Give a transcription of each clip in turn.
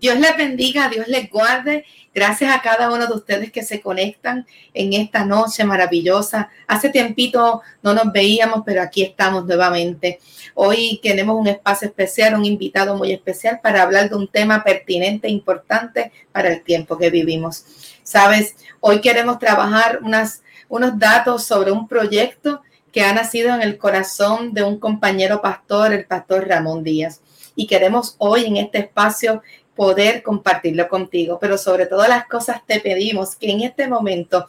Dios les bendiga, Dios les guarde. Gracias a cada uno de ustedes que se conectan en esta noche maravillosa. Hace tiempito no nos veíamos, pero aquí estamos nuevamente. Hoy tenemos un espacio especial, un invitado muy especial para hablar de un tema pertinente e importante para el tiempo que vivimos. Sabes, hoy queremos trabajar unas, unos datos sobre un proyecto que ha nacido en el corazón de un compañero pastor, el pastor Ramón Díaz. Y queremos hoy en este espacio poder compartirlo contigo. Pero sobre todas las cosas te pedimos que en este momento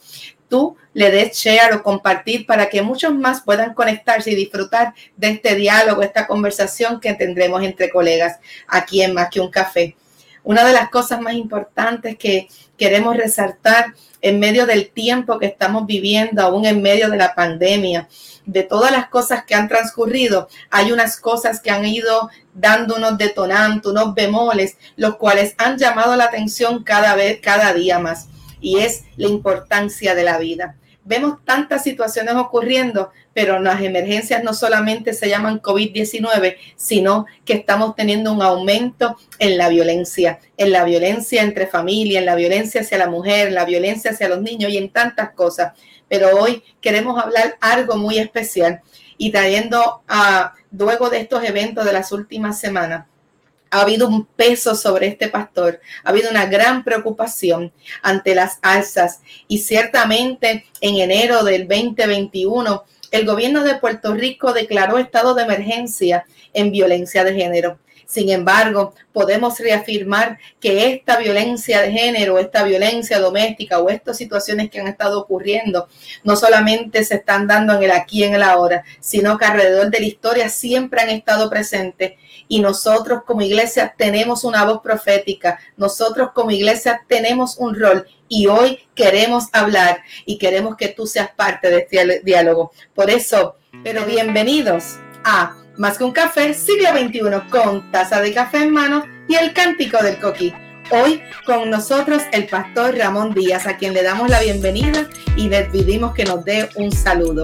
tú le des share o compartir para que muchos más puedan conectarse y disfrutar de este diálogo, esta conversación que tendremos entre colegas aquí en Más que un café. Una de las cosas más importantes que queremos resaltar en medio del tiempo que estamos viviendo, aún en medio de la pandemia, de todas las cosas que han transcurrido, hay unas cosas que han ido dando unos detonantes, unos bemoles, los cuales han llamado la atención cada vez, cada día más, y es la importancia de la vida. Vemos tantas situaciones ocurriendo, pero las emergencias no solamente se llaman COVID-19, sino que estamos teniendo un aumento en la violencia, en la violencia entre familia, en la violencia hacia la mujer, en la violencia hacia los niños y en tantas cosas pero hoy queremos hablar algo muy especial y trayendo a, luego de estos eventos de las últimas semanas, ha habido un peso sobre este pastor, ha habido una gran preocupación ante las alzas y ciertamente en enero del 2021 el gobierno de Puerto Rico declaró estado de emergencia en violencia de género. Sin embargo, podemos reafirmar que esta violencia de género, esta violencia doméstica o estas situaciones que han estado ocurriendo no solamente se están dando en el aquí y en el ahora, sino que alrededor de la historia siempre han estado presentes y nosotros como iglesia tenemos una voz profética, nosotros como iglesia tenemos un rol y hoy queremos hablar y queremos que tú seas parte de este diálogo. Por eso, pero bienvenidos a más que un café, siglo XXI, con taza de café en mano y el cántico del coquí. Hoy con nosotros el pastor Ramón Díaz, a quien le damos la bienvenida y le pedimos que nos dé un saludo.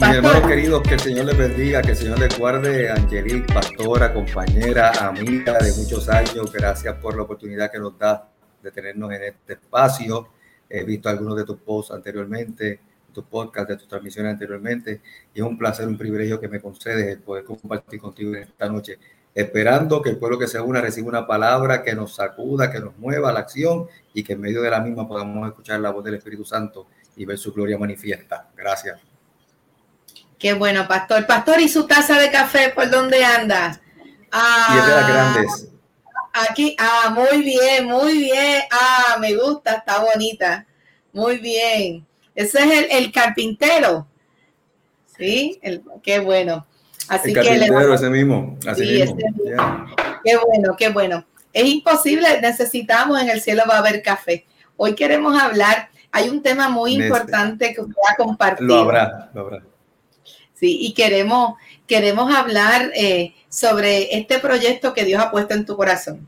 Mis hermanos queridos, que el Señor les bendiga, que el Señor les guarde. Angelique, pastora, compañera, amiga de muchos años, gracias por la oportunidad que nos da de tenernos en este espacio. He visto algunos de tus posts anteriormente tu podcast, de tus transmisiones anteriormente. Y es un placer, un privilegio que me concedes el poder compartir contigo esta noche, esperando que el pueblo que se una reciba una palabra que nos sacuda, que nos mueva a la acción y que en medio de la misma podamos escuchar la voz del Espíritu Santo y ver su gloria manifiesta. Gracias. Qué bueno, pastor. Pastor, ¿y su taza de café por dónde anda? Ah, y es de las grandes. Aquí, ah, muy bien, muy bien. Ah, me gusta, está bonita. Muy bien. Ese es el, carpintero. Sí, el, qué bueno. Así el carpintero, ese mismo. Así mismo. Qué bueno, qué bueno. Es imposible, necesitamos en el cielo va a haber café. Hoy queremos hablar, hay un tema muy importante que usted ha compartido. Lo habrá, lo habrá. Sí, y queremos, queremos hablar eh, sobre este proyecto que Dios ha puesto en tu corazón.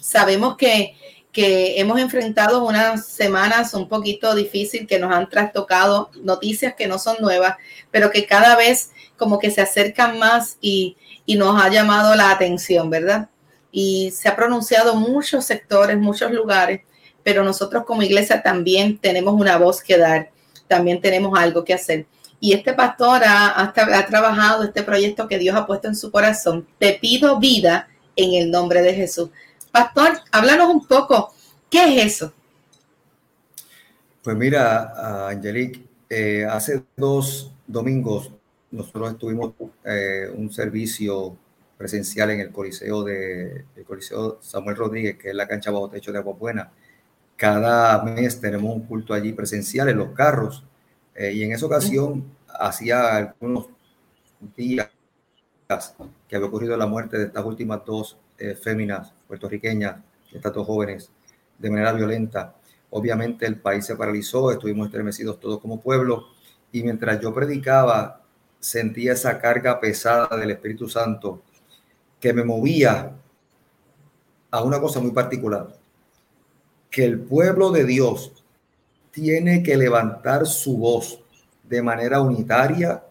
Sabemos que que hemos enfrentado unas semanas un poquito difícil que nos han trastocado noticias que no son nuevas, pero que cada vez como que se acercan más y, y nos ha llamado la atención, ¿verdad? Y se ha pronunciado muchos sectores, muchos lugares, pero nosotros como iglesia también tenemos una voz que dar, también tenemos algo que hacer. Y este pastor ha, ha, ha trabajado este proyecto que Dios ha puesto en su corazón. Te pido vida en el nombre de Jesús. Pastor, háblanos un poco, ¿qué es eso? Pues mira, Angelique, eh, hace dos domingos nosotros tuvimos eh, un servicio presencial en el Coliseo de el Coliseo Samuel Rodríguez, que es la cancha bajo techo de Agua Buena. Cada mes tenemos un culto allí presencial en los carros eh, y en esa ocasión hacía algunos días que había ocurrido la muerte de estas últimas dos féminas puertorriqueñas, estas dos jóvenes, de manera violenta. Obviamente el país se paralizó, estuvimos estremecidos todos como pueblo y mientras yo predicaba sentía esa carga pesada del Espíritu Santo que me movía a una cosa muy particular, que el pueblo de Dios tiene que levantar su voz de manera unitaria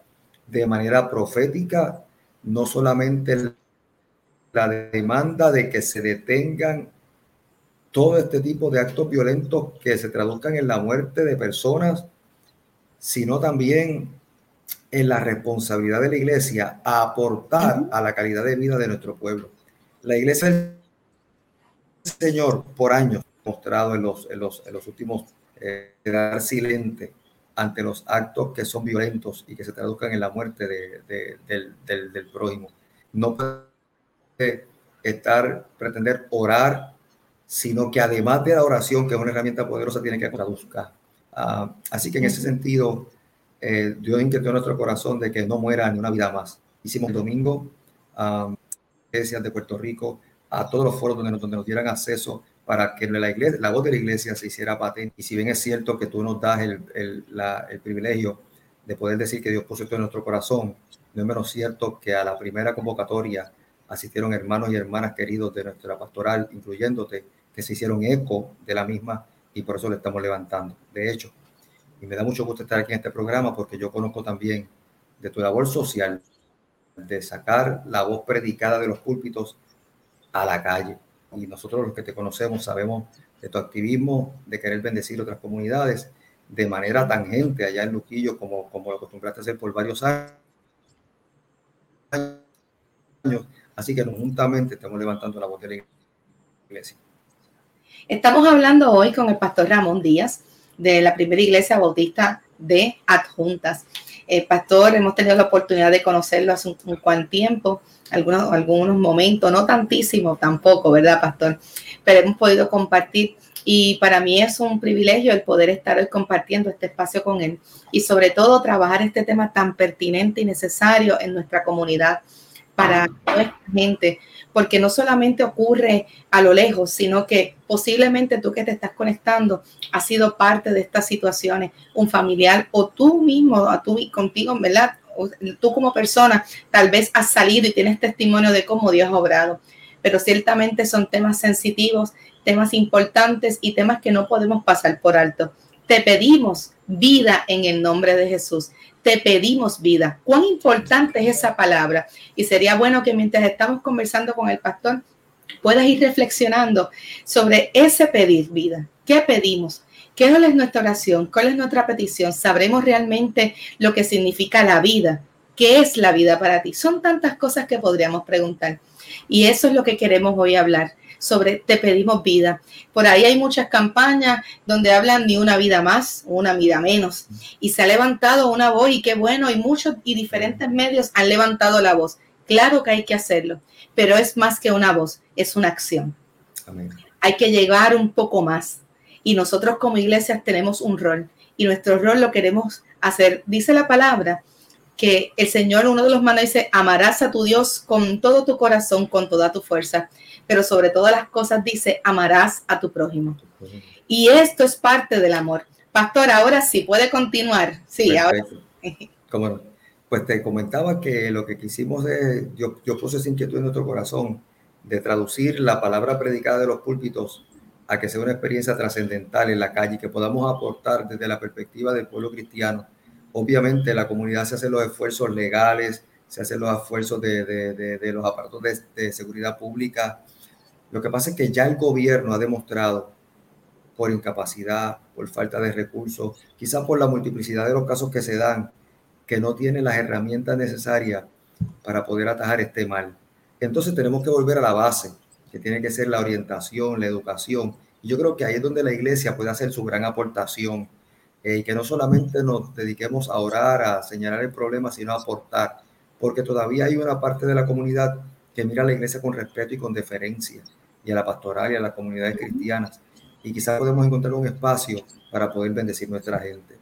de manera profética, no solamente la demanda de que se detengan todo este tipo de actos violentos que se traduzcan en la muerte de personas, sino también en la responsabilidad de la iglesia a aportar a la calidad de vida de nuestro pueblo. La iglesia del Señor por años mostrado en los, en los, en los últimos eh, quedar silente ante los actos que son violentos y que se traduzcan en la muerte de, del, del, del, prójimo. No estar, pretender orar, sino que además de la oración, que es una herramienta poderosa, tiene que traduzca. Uh, así que en ese sentido, eh, Dios inquietó nuestro corazón de que no muera ni una vida más. Hicimos domingo, um, iglesias de Puerto Rico, a todos los foros donde nos, donde nos dieran acceso para que la, iglesia, la voz de la iglesia se hiciera patente. Y si bien es cierto que tú nos das el, el, la, el privilegio de poder decir que Dios puso esto en nuestro corazón, no es menos cierto que a la primera convocatoria asistieron hermanos y hermanas queridos de nuestra pastoral, incluyéndote, que se hicieron eco de la misma y por eso le estamos levantando. De hecho, y me da mucho gusto estar aquí en este programa porque yo conozco también de tu labor social, de sacar la voz predicada de los púlpitos a la calle y nosotros los que te conocemos sabemos de tu activismo, de querer bendecir otras comunidades de manera tangente allá en Luquillo, como, como lo acostumbraste a hacer por varios años. Así que juntamente estamos levantando la voz de la iglesia. Estamos hablando hoy con el pastor Ramón Díaz de la primera iglesia bautista de Adjuntas. El pastor, hemos tenido la oportunidad de conocerlo hace un, un tiempo algunos, algunos momentos, no tantísimo tampoco, ¿verdad, pastor? Pero hemos podido compartir y para mí es un privilegio el poder estar hoy compartiendo este espacio con él y sobre todo trabajar este tema tan pertinente y necesario en nuestra comunidad para nuestra gente, porque no solamente ocurre a lo lejos, sino que posiblemente tú que te estás conectando has sido parte de estas situaciones, un familiar o tú mismo, a tú contigo, ¿verdad? tú como persona tal vez has salido y tienes testimonio de cómo Dios ha obrado, pero ciertamente son temas sensitivos, temas importantes y temas que no podemos pasar por alto. Te pedimos vida en el nombre de Jesús. Te pedimos vida. ¿Cuán importante es esa palabra? Y sería bueno que mientras estamos conversando con el pastor, puedas ir reflexionando sobre ese pedir vida. ¿Qué pedimos? ¿Qué es nuestra oración? ¿Cuál es nuestra petición? ¿Sabremos realmente lo que significa la vida? ¿Qué es la vida para ti? Son tantas cosas que podríamos preguntar. Y eso es lo que queremos hoy hablar sobre te pedimos vida. Por ahí hay muchas campañas donde hablan ni una vida más, una vida menos. Y se ha levantado una voz y qué bueno, y muchos y diferentes medios han levantado la voz. Claro que hay que hacerlo, pero es más que una voz, es una acción. Hay que llegar un poco más y nosotros como iglesias tenemos un rol y nuestro rol lo queremos hacer. Dice la palabra que el Señor, uno de los manos dice, amarás a tu Dios con todo tu corazón, con toda tu fuerza, pero sobre todas las cosas dice, amarás a tu prójimo. Y esto es parte del amor. Pastor, ahora sí, puede continuar. Sí, ahora. Como, pues te comentaba que lo que quisimos es, yo, yo puse esa inquietud en nuestro corazón de traducir la palabra predicada de los púlpitos a que sea una experiencia trascendental en la calle y que podamos aportar desde la perspectiva del pueblo cristiano. Obviamente la comunidad se hace los esfuerzos legales, se hacen los esfuerzos de, de, de, los aparatos de, seguridad pública. Lo que pasa es que ya el gobierno ha demostrado por incapacidad, por falta de recursos, quizás por la multiplicidad de los casos que se dan, que no tiene las herramientas necesarias para poder atajar este mal. Entonces tenemos que volver a la base, que tiene que ser la orientación, la educación. Yo creo que ahí es donde la iglesia puede hacer su gran aportación eh, y que no solamente nos dediquemos a orar, a señalar el problema, sino a aportar, porque todavía hay una parte de la comunidad que mira a la iglesia con respeto y con deferencia, y a la pastoral y a las comunidades cristianas. Y quizás podemos encontrar un espacio para poder bendecir nuestra gente.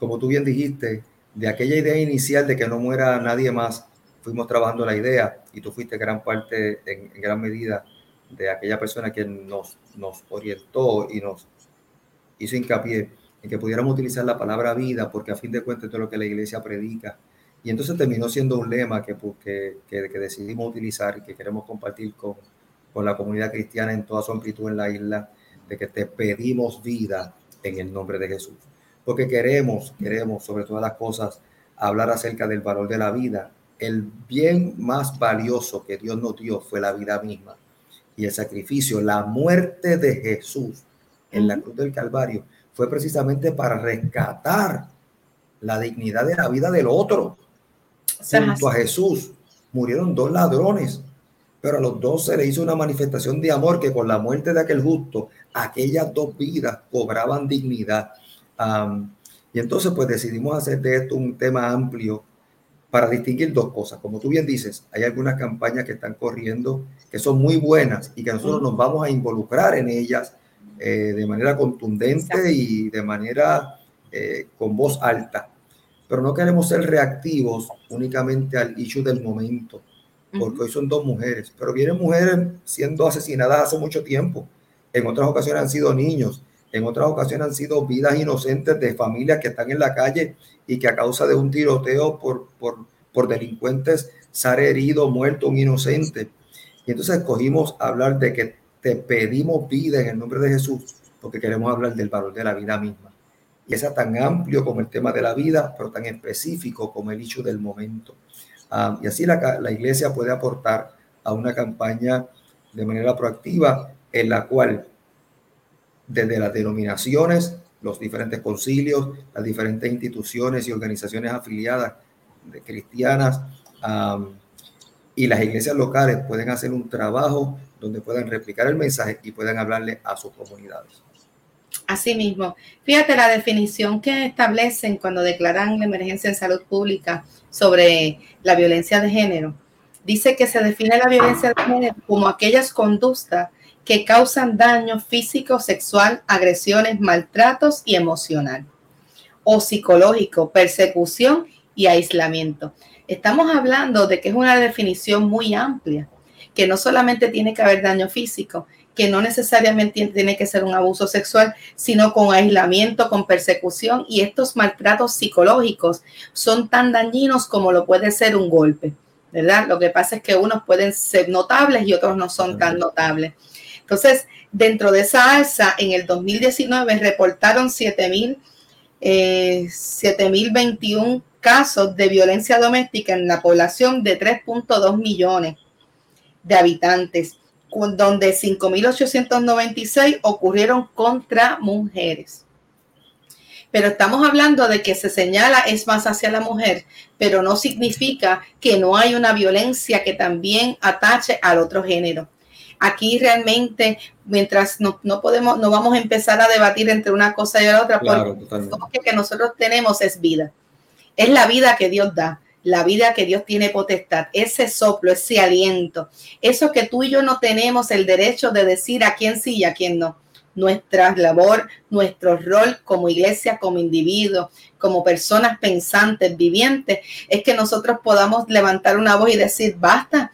como tú bien dijiste, de aquella idea inicial de que no muera nadie más, fuimos trabajando la idea y tú fuiste gran parte, en, gran medida, de aquella persona que nos, nos orientó y nos hizo hincapié en que pudiéramos utilizar la palabra vida, porque a fin de cuentas es lo que la iglesia predica. Y entonces terminó siendo un lema que, que, que decidimos utilizar y que queremos compartir con, con la comunidad cristiana en toda su amplitud en la isla, de que te pedimos vida en el nombre de Jesús. Porque queremos, queremos sobre todas las cosas hablar acerca del valor de la vida, el bien más valioso que Dios nos dio fue la vida misma y el sacrificio, la muerte de Jesús en la cruz del Calvario fue precisamente para rescatar la dignidad de la vida del otro. Junto a Jesús murieron dos ladrones, pero a los dos se le hizo una manifestación de amor que con la muerte de aquel justo, aquellas dos vidas cobraban dignidad. y entonces pues decidimos hacer de esto un tema amplio para distinguir dos cosas. Como tú bien dices, hay algunas campañas que están corriendo que son muy buenas y que nosotros nos vamos a involucrar en ellas eh, de manera contundente y de manera eh, con voz alta. Pero no queremos ser reactivos únicamente al issue del momento, porque hoy son dos mujeres, pero vienen mujeres siendo asesinadas hace mucho tiempo. En otras ocasiones han sido niños, en otras ocasiones han sido vidas inocentes de familias que están en la calle y que a causa de un tiroteo por, por, por delincuentes se ha herido, muerto un inocente. Y entonces escogimos hablar de que te pedimos vida en el nombre de Jesús, porque queremos hablar del valor de la vida misma. Y es tan amplio como el tema de la vida, pero tan específico como el hecho del momento. Ah, y así la, la iglesia puede aportar a una campaña de manera proactiva en la cual desde las denominaciones, los diferentes concilios, las diferentes instituciones y organizaciones afiliadas de cristianas y las iglesias locales pueden hacer un trabajo donde puedan replicar el mensaje y puedan hablarle a sus comunidades. Asimismo, fíjate la definición que establecen cuando declaran la emergencia en salud pública sobre la violencia de género. Dice que se define la violencia de género como aquellas conductas que causan daño físico, sexual, agresiones, maltratos y emocional o psicológico, persecución y aislamiento. Estamos hablando de que es una definición muy amplia, que no solamente tiene que haber daño físico, que no necesariamente tiene que ser un abuso sexual, sino con aislamiento, con persecución y estos maltratos psicológicos son tan dañinos como lo puede ser un golpe, ¿verdad? Lo que pasa es que unos pueden ser notables y otros no son tan notables. Entonces, dentro de esa alza, en el 2019 reportaron 7.000, eh, 7.021 casos de violencia doméstica en la población de 3.2 millones de habitantes, donde 5.896 ocurrieron contra mujeres. Pero estamos hablando de que se señala es más hacia la mujer, pero no significa que no hay una violencia que también atache al otro género. Aquí realmente, mientras no, podemos, no vamos a empezar a debatir entre una cosa y la otra, porque que nosotros tenemos es vida. Es la vida que Dios da, la vida que Dios tiene potestad, ese soplo, ese aliento, eso que tú y yo no tenemos el derecho de decir a quién sí y a quién no. Nuestra labor, nuestro rol como iglesia, como individuo, como personas pensantes, vivientes, es que nosotros podamos levantar una voz y decir, basta,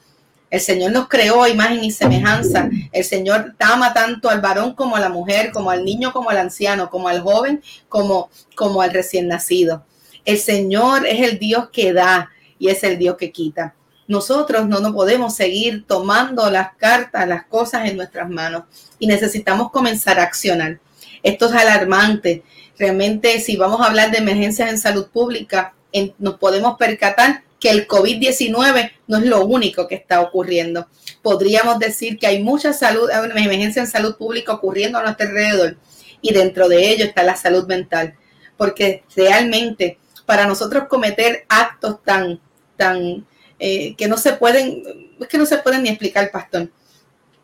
el Señor nos creó imagen y semejanza. El Señor ama tanto al varón como a la mujer, como al niño, como al anciano, como al joven, como, como al recién nacido. El Señor es el Dios que da y es el Dios que quita. Nosotros no nos podemos seguir tomando las cartas, las cosas en nuestras manos y necesitamos comenzar a accionar. Esto es alarmante. Realmente, si vamos a hablar de emergencias en salud pública, nos podemos percatar que el COVID-19 no es lo único que está ocurriendo. Podríamos decir que hay mucha salud, emergencia en salud pública ocurriendo a nuestro alrededor y dentro de ello está la salud mental, porque realmente para nosotros cometer actos tan, tan, eh, que no se pueden, es que no se pueden ni explicar, pastor,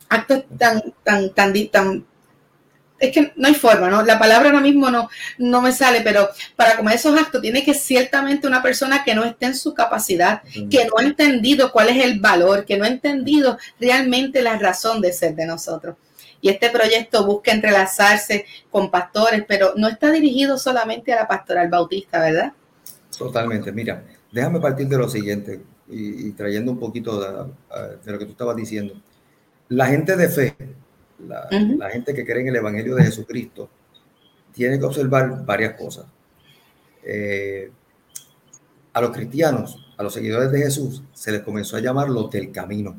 actos tan, tan, tan, tan es que no hay forma, ¿no? La palabra ahora mismo no, no me sale, pero para comer esos actos tiene que ciertamente una persona que no esté en su capacidad, que no ha entendido cuál es el valor, que no ha entendido realmente la razón de ser de nosotros. Y este proyecto busca entrelazarse con pastores, pero no está dirigido solamente a la pastoral bautista, ¿verdad? Totalmente. Mira, déjame partir de lo siguiente y, trayendo un poquito de lo que tú estabas diciendo. La gente de fe, la, gente que cree en el Evangelio de Jesucristo, tiene que observar varias cosas. Eh, a los cristianos, a los seguidores de Jesús, se les comenzó a llamar los del camino.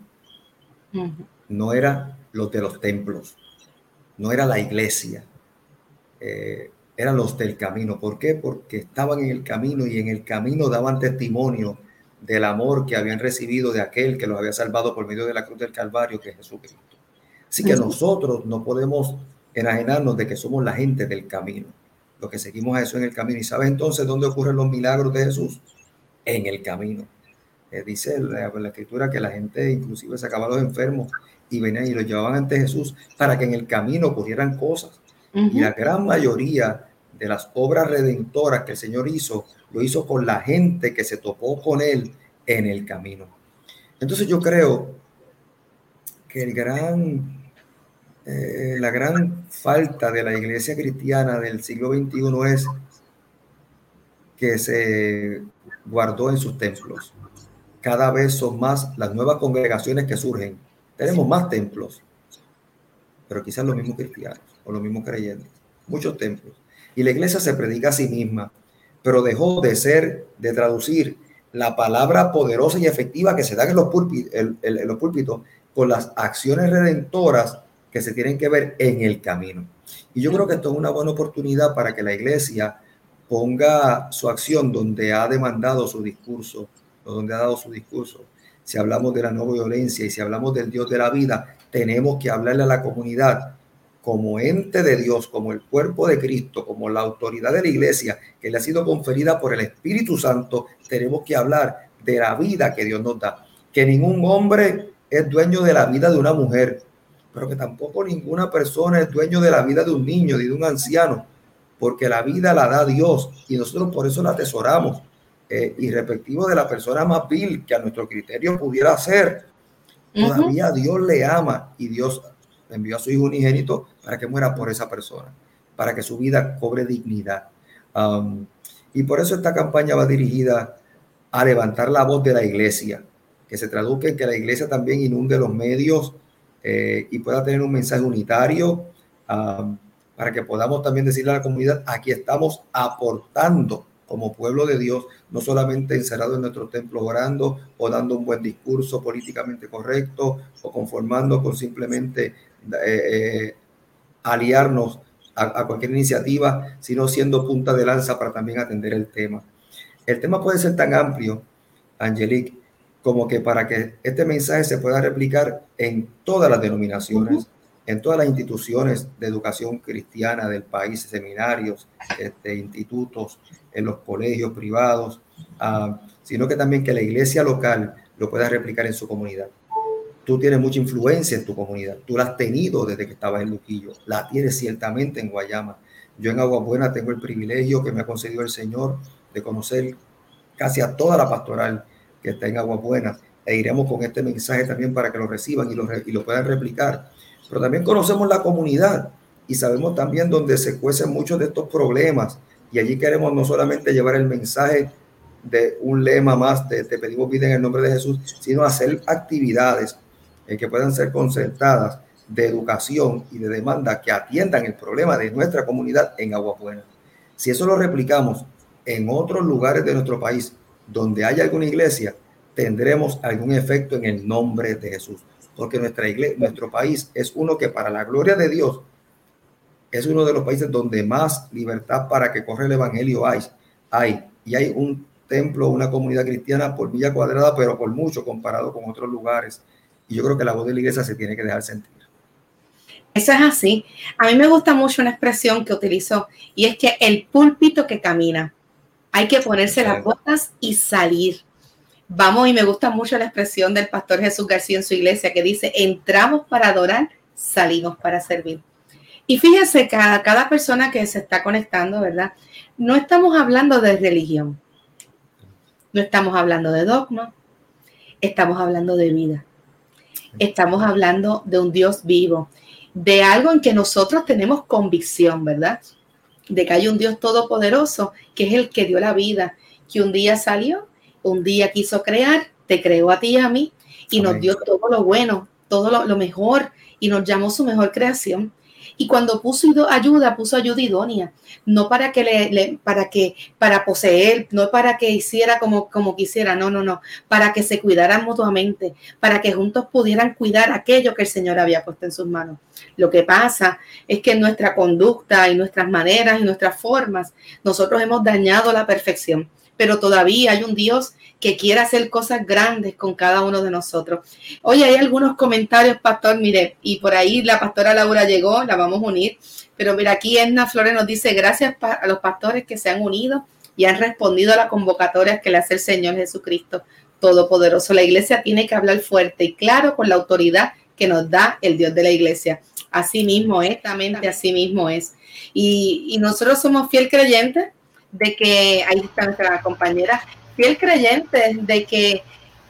No era los de los templos, no era la iglesia. Eh, eran los del camino. ¿Por qué? Porque estaban en el camino y en el camino daban testimonio del amor que habían recibido de aquel que los había salvado por medio de la cruz del Calvario, que es Jesucristo. Así que nosotros no podemos enajenarnos de que somos la gente del camino, los que seguimos a eso en el camino. ¿Y sabes entonces dónde ocurren los milagros de Jesús? En el camino. Eh, dice la, la, escritura que la gente inclusive sacaba a los enfermos y venían y los llevaban ante Jesús para que en el camino ocurrieran cosas. Y la gran mayoría de las obras redentoras que el Señor hizo, lo hizo con la gente que se topó con Él en el camino. Entonces yo creo que el gran eh, la gran falta de la iglesia cristiana del siglo XXI es que se guardó en sus templos. Cada vez son más las nuevas congregaciones que surgen. Tenemos más templos, pero quizás los mismos cristianos o los mismos creyentes. Muchos templos. Y la iglesia se predica a sí misma, pero dejó de ser, de traducir la palabra poderosa y efectiva que se da en los, púlpitos, en los púlpitos con las acciones redentoras que se tienen que ver en el camino. Y yo creo que esto es una buena oportunidad para que la iglesia ponga su acción donde ha demandado su discurso, o donde ha dado su discurso. Si hablamos de la no violencia y si hablamos del Dios de la vida, tenemos que hablarle a la comunidad como ente de Dios, como el cuerpo de Cristo, como la autoridad de la iglesia que le ha sido conferida por el Espíritu Santo, tenemos que hablar de la vida que Dios nos da. Que ningún hombre es dueño de la vida de una mujer, pero que tampoco ninguna persona es dueño de la vida de un niño, ni de un anciano, porque la vida la da Dios y nosotros por eso la atesoramos. Eh, y respectivo de la persona más vil que a nuestro criterio pudiera ser, todavía Dios le ama y Dios envió a su hijo unigénito para que muera por esa persona, para que su vida cobre dignidad. Um, y por eso esta campaña va dirigida a levantar la voz de la iglesia, que se traduzca en que la iglesia también inunde los medios eh, y pueda tener un mensaje unitario um, para que podamos también decirle a la comunidad, aquí estamos aportando como pueblo de Dios, no solamente encerrado en nuestro templo orando o dando un buen discurso políticamente correcto o conformando con simplemente eh, eh, aliarnos a, cualquier iniciativa, sino siendo punta de lanza para también atender el tema. El tema puede ser tan amplio, Angelique, como que para que este mensaje se pueda replicar en todas las denominaciones, en todas las instituciones de educación cristiana del país, seminarios, este, institutos, en los colegios privados, ah, sino que también que la iglesia local lo pueda replicar en su comunidad. Tú tienes mucha influencia en tu comunidad, tú la has tenido desde que estabas en Luquillo, la tienes ciertamente en Guayama. Yo en Agua Buena tengo el privilegio que me ha concedido el Señor de conocer casi a toda la pastoral que está en Agua Buena e iremos con este mensaje también para que lo reciban y lo, y lo puedan replicar. Pero también conocemos la comunidad y sabemos también dónde se cuecen muchos de estos problemas y allí queremos no solamente llevar el mensaje de un lema más de te pedimos vida en el nombre de Jesús, sino hacer actividades eh, que puedan ser concertadas de educación y de demanda que atiendan el problema de nuestra comunidad en Agua. Si eso lo replicamos en otros lugares de nuestro país donde haya alguna iglesia, tendremos algún efecto en el nombre de Jesús. Porque nuestra iglesia, nuestro país es uno que para la gloria de Dios es uno de los países donde más libertad para que corre el evangelio hay. hay. Y hay un templo, una comunidad cristiana por villa cuadrada, pero por mucho comparado con otros lugares. Y yo creo que la voz de la iglesia se tiene que dejar sentir. Eso es así. A mí me gusta mucho una expresión que utilizo y es que el púlpito que camina, hay que ponerse las botas y salir. Vamos, y me gusta mucho la expresión del pastor Jesús García en su iglesia que dice, entramos para adorar, salimos para servir. Y fíjense, cada, cada persona que se está conectando, ¿verdad? No estamos hablando de religión, no estamos hablando de dogma, estamos hablando de vida, estamos hablando de un Dios vivo, de algo en que nosotros tenemos convicción, ¿verdad? De que hay un Dios todopoderoso que es el que dio la vida, que un día salió, un día quiso crear, te creó a ti y a mí y nos dio todo lo bueno, todo lo, lo mejor y nos llamó su mejor creación Y cuando puso ayuda, puso ayuda idónea, no para que le, para que, para poseer, no para que hiciera como, como quisiera, no, no, no, para que se cuidaran mutuamente, para que juntos pudieran cuidar aquello que el Señor había puesto en sus manos. Lo que pasa es que nuestra conducta y nuestras maneras y nuestras formas, nosotros hemos dañado la perfección, pero todavía hay un Dios que quiere hacer cosas grandes con cada uno de nosotros. Oye, hay algunos comentarios, pastor, mire, y por ahí la pastora Laura llegó, la vamos a unir, pero mira, aquí Edna Flores nos dice, gracias a los pastores que se han unido y han respondido a la convocatoria que le hace el Señor Jesucristo Todopoderoso. La iglesia tiene que hablar fuerte y claro con la autoridad que nos da el Dios de la iglesia. Así mismo es, exactamente así mismo es. Y, y nosotros somos fiel creyentes de que, ahí está nuestra compañera, fiel creyente de que,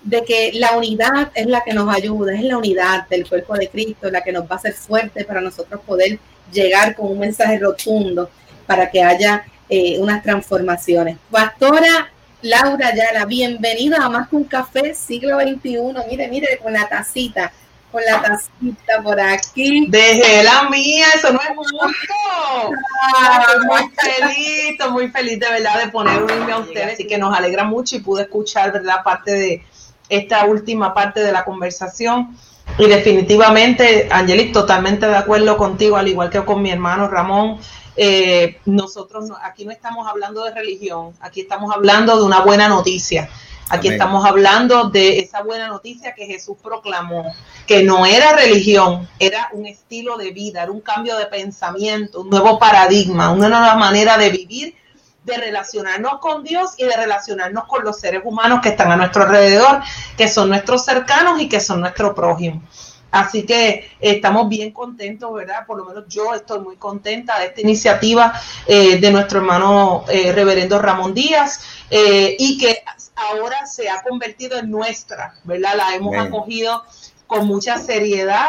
de que la unidad es la que nos ayuda, es la unidad del cuerpo de Cristo, la que nos va a hacer fuerte para nosotros poder llegar con un mensaje rotundo para que haya eh, unas transformaciones. Pastora Laura Yala, bienvenida a Más que un Café, siglo XXI. Mire, mire, con la tacita con la tacita por aquí. Dejé la mía, eso no es justo. Estoy muy feliz, estoy muy feliz de verdad de poner un a ustedes y que nos alegra mucho y pude escuchar, ¿verdad? Parte de esta última parte de la conversación. Y definitivamente, Angelic, totalmente de acuerdo contigo, al igual que con mi hermano Ramón. Eh, nosotros aquí no estamos hablando de religión, aquí estamos hablando de una buena noticia. Aquí estamos hablando de esa buena noticia que Jesús proclamó, que no era religión, era un estilo de vida, era un cambio de pensamiento, un nuevo paradigma, una nueva manera de vivir, de relacionarnos con Dios y de relacionarnos con los seres humanos que están a nuestro alrededor, que son nuestros cercanos y que son nuestro prójimo. Así que estamos bien contentos, ¿verdad? Por lo menos yo estoy muy contenta de esta iniciativa eh, de nuestro hermano eh, reverendo Ramón Díaz eh, y que ahora se ha convertido en nuestra, ¿verdad? La hemos acogido con mucha seriedad,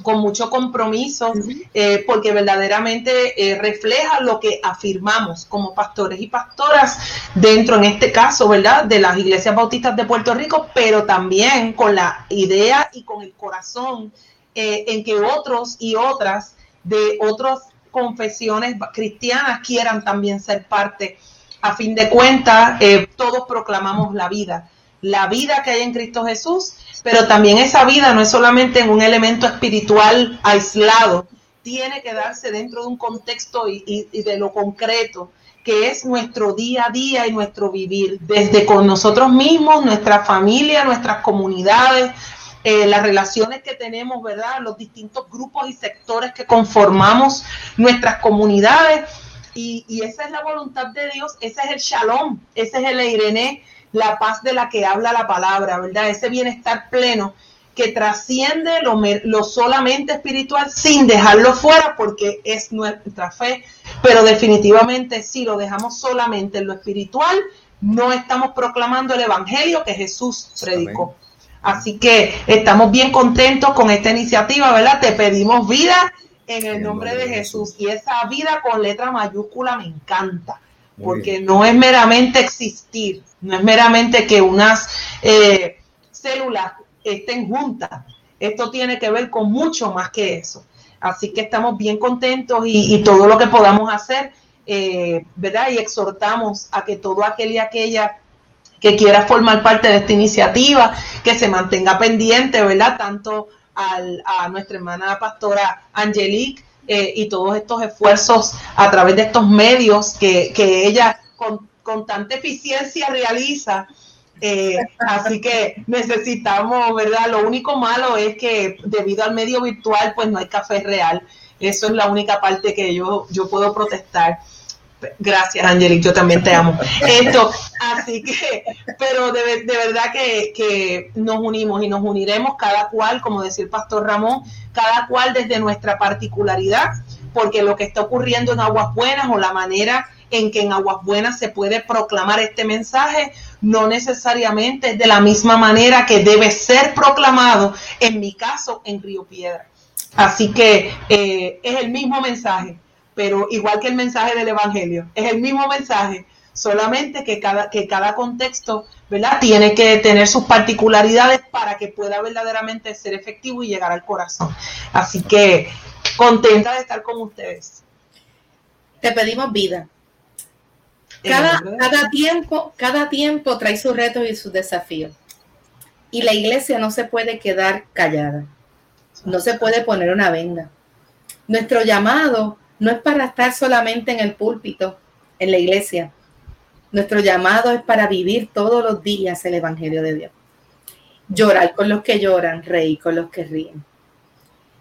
con mucho compromiso, eh, porque verdaderamente eh, refleja lo que afirmamos como pastores y pastoras dentro, en este caso, ¿verdad?, de las iglesias bautistas de Puerto Rico, pero también con la idea y con el corazón eh, en que otros y otras de otras confesiones cristianas quieran también ser parte. A fin de cuentas, todos proclamamos la vida, la vida que hay en Cristo Jesús, pero también esa vida no es solamente en un elemento espiritual aislado, tiene que darse dentro de un contexto y, de lo concreto, que es nuestro día a día y nuestro vivir, desde con nosotros mismos, nuestra familia, nuestras comunidades, eh, las relaciones que tenemos, ¿verdad? Los distintos grupos y sectores que conformamos nuestras comunidades y, esa es la voluntad de Dios, ese es el shalom, ese es el Irene, la paz de la que habla la palabra, ¿verdad? Ese bienestar pleno que trasciende lo, lo, solamente espiritual sin dejarlo fuera porque es nuestra fe, pero definitivamente si lo dejamos solamente en lo espiritual, no estamos proclamando el evangelio que Jesús predicó. Así que estamos bien contentos con esta iniciativa, ¿verdad? Te pedimos vida en el nombre de Jesús. Y esa vida con letra mayúscula me encanta, porque no es meramente existir, no es meramente que unas eh, células estén juntas. Esto tiene que ver con mucho más que eso. Así que estamos bien contentos y, todo lo que podamos hacer, eh, ¿verdad? Y exhortamos a que todo aquel y aquella que quiera formar parte de esta iniciativa, que se mantenga pendiente, ¿verdad? Tanto a nuestra hermana pastora Angelique eh, y todos estos esfuerzos a través de estos medios que, ella con, con, tanta eficiencia realiza. Eh, así que necesitamos, ¿verdad? Lo único malo es que debido al medio virtual, pues no hay café real. Eso es la única parte que yo, yo puedo protestar. Gracias, Angelique, yo también te amo. Esto, así que, pero de, verdad que, nos unimos y nos uniremos cada cual, como decía el pastor Ramón, cada cual desde nuestra particularidad, porque lo que está ocurriendo en Aguas Buenas o la manera en que en Aguas Buenas se puede proclamar este mensaje, no necesariamente es de la misma manera que debe ser proclamado, en mi caso, en Río Piedra. Así que eh, es el mismo mensaje pero igual que el mensaje del Evangelio, es el mismo mensaje, solamente que cada, que cada contexto, ¿verdad? Tiene que tener sus particularidades para que pueda verdaderamente ser efectivo y llegar al corazón. Así que contenta de estar con ustedes. Te pedimos vida. Cada, cada, tiempo, cada tiempo trae sus retos y sus desafíos. Y la iglesia no se puede quedar callada. No se puede poner una venda. Nuestro llamado no es para estar solamente en el púlpito, en la iglesia. Nuestro llamado es para vivir todos los días el Evangelio de Dios. Llorar con los que lloran, reír con los que ríen.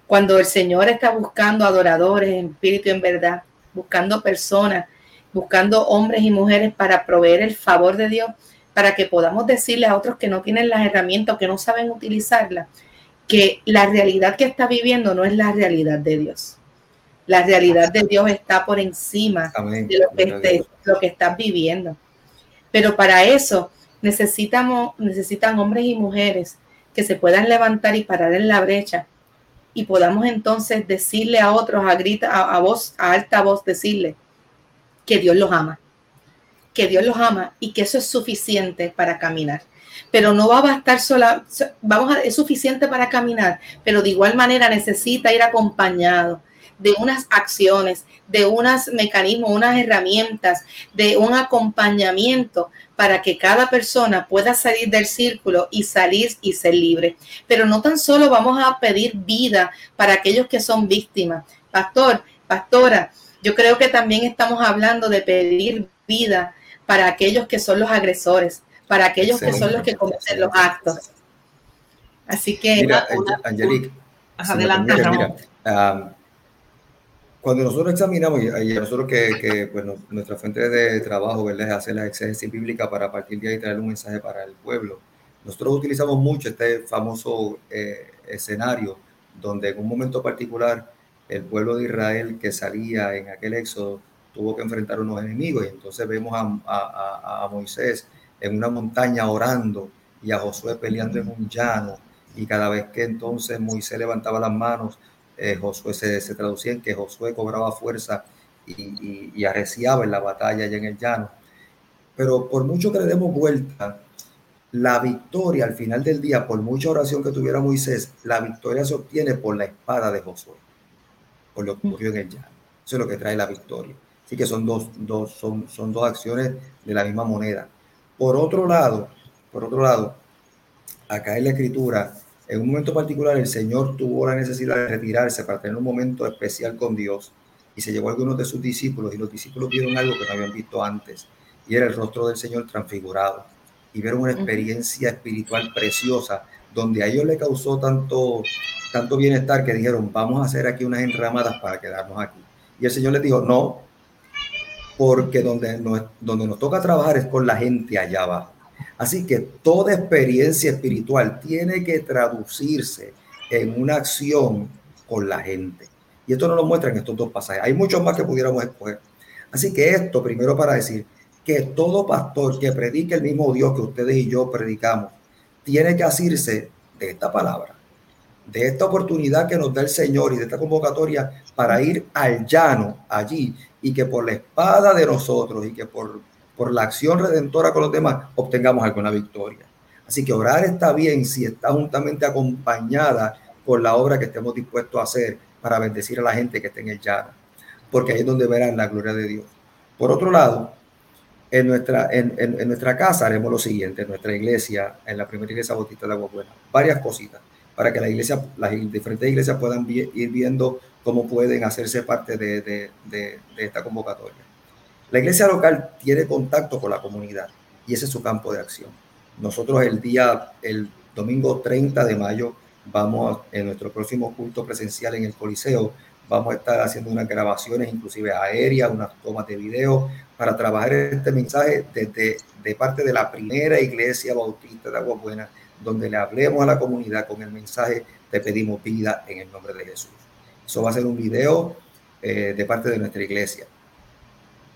Cuando el Señor está buscando adoradores en espíritu y en verdad, buscando personas, buscando hombres y mujeres para proveer el favor de Dios, para que podamos decirle a otros que no tienen las herramientas que no saben utilizarlas, que la realidad que está viviendo no es la realidad de Dios. La realidad de Dios está por encima de lo que, lo que estás viviendo. Pero para eso necesitamos, necesitan hombres y mujeres que se puedan levantar y parar en la brecha y podamos entonces decirle a otros a grita a, voz a alta voz decirle que Dios los ama que Dios los ama y que eso es suficiente para caminar. Pero no va a bastar sola vamos a, es suficiente para caminar pero de igual manera necesita ir acompañado de unas acciones, de unos mecanismos, unas herramientas, de un acompañamiento para que cada persona pueda salir del círculo y salir y ser libre. Pero no tan solo vamos a pedir vida para aquellos que son víctimas. Pastor, pastora, yo creo que también estamos hablando de pedir vida para aquellos que son los agresores, para aquellos que son los que cometen los actos. Así que... Mira, Angelique, adelante, cuando nosotros examinamos, y nosotros que, pues, nuestra fuente de trabajo ¿verdad? es hacer la exégesis bíblica para partir de ahí traer un mensaje para el pueblo, nosotros utilizamos mucho este famoso eh, escenario donde en un momento particular el pueblo de Israel que salía en aquel éxodo tuvo que enfrentar unos enemigos. Y entonces vemos a, a Moisés en una montaña orando y a Josué peleando en un llano. Y cada vez que entonces Moisés levantaba las manos, eh, Josué se, traducía en que Josué cobraba fuerza y, arreciaba en la batalla allá en el llano. Pero por mucho que le demos vuelta, la victoria al final del día, por mucha oración que tuviera Moisés, la victoria se obtiene por la espada de Josué, por lo que ocurrió en el llano. Eso es lo que trae la victoria. Así que son dos, dos, son, son dos acciones de la misma moneda. Por otro lado, por otro lado, acá en la escritura en un momento particular el Señor tuvo la necesidad de retirarse para tener un momento especial con Dios y se llevó a algunos de sus discípulos y los discípulos vieron algo que no habían visto antes y era el rostro del Señor transfigurado y vieron una experiencia espiritual preciosa donde a ellos le causó tanto, tanto bienestar que dijeron, vamos a hacer aquí unas enramadas para quedarnos aquí. Y el Señor les dijo, no, porque donde nos, donde nos toca trabajar es con la gente allá abajo. Así que toda experiencia espiritual tiene que traducirse en una acción con la gente. Y esto nos lo muestran estos dos pasajes. Hay muchos más que pudiéramos escoger. Así que esto, primero para decir que todo pastor que predique el mismo Dios que ustedes y yo predicamos, tiene que asirse de esta palabra, de esta oportunidad que nos da el Señor y de esta convocatoria para ir al llano allí y que por la espada de nosotros y que por por la acción redentora con los demás, obtengamos alguna victoria. Así que orar está bien si está juntamente acompañada por la obra que estemos dispuestos a hacer para bendecir a la gente que esté en el llano, porque ahí es donde verán la gloria de Dios. Por otro lado, en nuestra, en, en, nuestra casa haremos lo siguiente, en nuestra iglesia, en la primera iglesia bautista de Agua Buena, varias cositas para que la iglesia, las diferentes iglesias puedan ir viendo cómo pueden hacerse parte de, de, de esta convocatoria. La iglesia local tiene contacto con la comunidad y ese es su campo de acción. Nosotros el día, el domingo 30 de mayo, vamos en nuestro próximo culto presencial en el Coliseo, vamos a estar haciendo unas grabaciones, inclusive aéreas, unas tomas de video, para trabajar este mensaje desde de parte de la primera iglesia bautista de Agua Buena, donde le hablemos a la comunidad con el mensaje, te pedimos vida en el nombre de Jesús. Eso va a ser un video eh, de parte de nuestra iglesia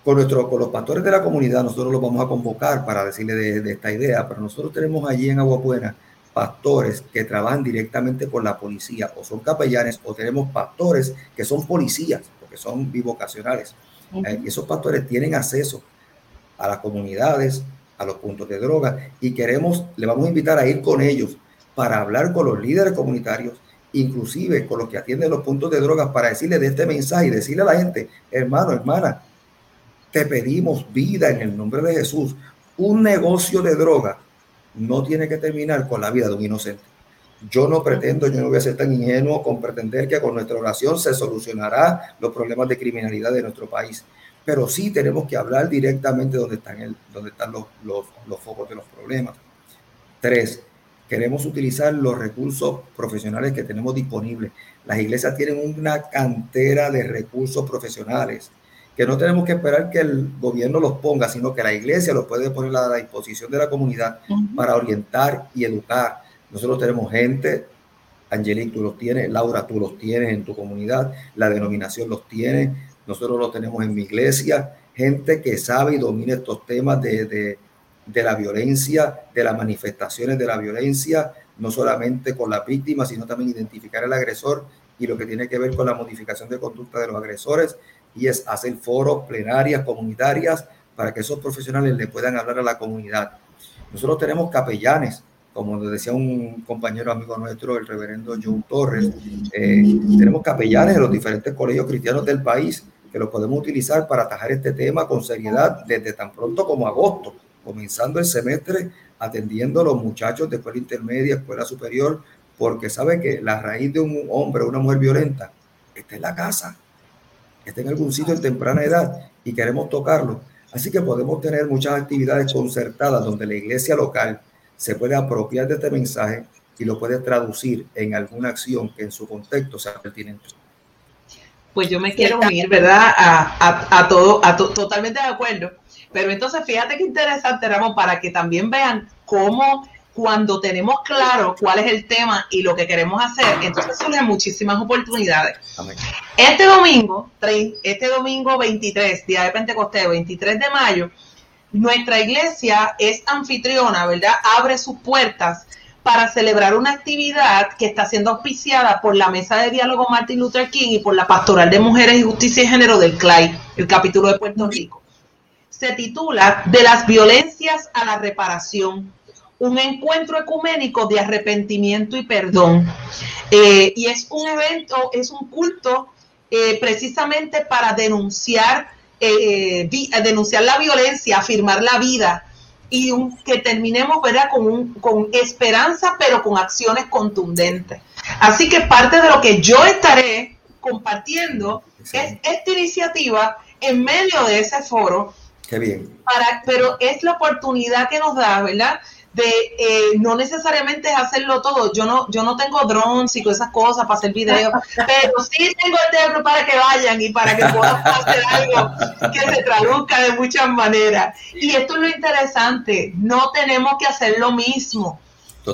con, nuestro, con los pastores de la comunidad, nosotros los vamos a convocar para decirle de, esta idea, pero nosotros tenemos allí en Agua Buena pastores que trabajan directamente con la policía o son capellanes o tenemos pastores que son policías porque son bivocacionales. Eh, y esos pastores tienen acceso a las comunidades, a los puntos de droga y queremos, le vamos a invitar a ir con ellos para hablar con los líderes comunitarios inclusive con los que atienden los puntos de drogas, para decirle de este mensaje y decirle a la gente, hermano, hermana, te pedimos vida en el nombre de Jesús. Un negocio de droga no tiene que terminar con la vida de un inocente. Yo no pretendo, yo no voy a ser tan ingenuo con pretender que con nuestra oración se solucionará los problemas de criminalidad de nuestro país. Pero sí tenemos que hablar directamente donde están, el, donde están los, los, los focos de los problemas. Tres, queremos utilizar los recursos profesionales que tenemos disponibles. Las iglesias tienen una cantera de recursos profesionales que no tenemos que esperar que el gobierno los ponga, sino que la iglesia los puede poner a la disposición de la comunidad para orientar y educar. Nosotros tenemos gente, Angelique, tú los tienes, Laura, tú los tienes en tu comunidad, la denominación los tiene, nosotros los tenemos en mi iglesia, gente que sabe y domina estos temas de, de, de la violencia, de las manifestaciones de la violencia, no solamente con la víctima, sino también identificar al agresor y lo que tiene que ver con la modificación de conducta de los agresores y es hacer foros, plenarias, comunitarias, para que esos profesionales le puedan hablar a la comunidad. Nosotros tenemos capellanes, como decía un compañero amigo nuestro, el reverendo John Torres, eh, tenemos capellanes en los diferentes colegios cristianos del país que los podemos utilizar para atajar este tema con seriedad desde tan pronto como agosto, comenzando el semestre atendiendo a los muchachos de escuela intermedia, escuela superior, porque sabe que la raíz de un hombre o una mujer violenta está en la casa está en algún sitio en temprana edad y queremos tocarlo. Así que podemos tener muchas actividades concertadas donde la iglesia local se puede apropiar de este mensaje y lo puede traducir en alguna acción que en su contexto sea pertinente. Pues yo me quiero unir, ¿verdad? A, a, todo, a totalmente de acuerdo. Pero entonces fíjate qué interesante, Ramón, para que también vean cómo cuando tenemos claro cuál es el tema y lo que queremos hacer, entonces surgen muchísimas oportunidades. Este domingo, este domingo 23, día de Pentecostés, 23 de mayo, nuestra iglesia es anfitriona, ¿verdad? Abre sus puertas para celebrar una actividad que está siendo auspiciada por la Mesa de Diálogo Martin Luther King y por la Pastoral de Mujeres y Justicia y Género del CLAI, el capítulo de Puerto Rico. Se titula De las violencias a la reparación un encuentro ecuménico de arrepentimiento y perdón. Eh, y es un evento, es un culto eh, precisamente para denunciar, eh, denunciar la violencia, afirmar la vida y que terminemos ¿verdad? Con, con esperanza, pero con acciones contundentes. Así que parte de lo que yo estaré compartiendo es esta iniciativa en medio de ese foro. Qué bien. Para, pero es la oportunidad que nos da, ¿verdad? De eh, no necesariamente es hacerlo todo. Yo no, yo no tengo drones y todas esas cosas para hacer videos, pero sí tengo el templo para que vayan y para que puedan hacer algo que se traduzca de muchas maneras. Y esto es lo interesante, no tenemos que hacer lo mismo.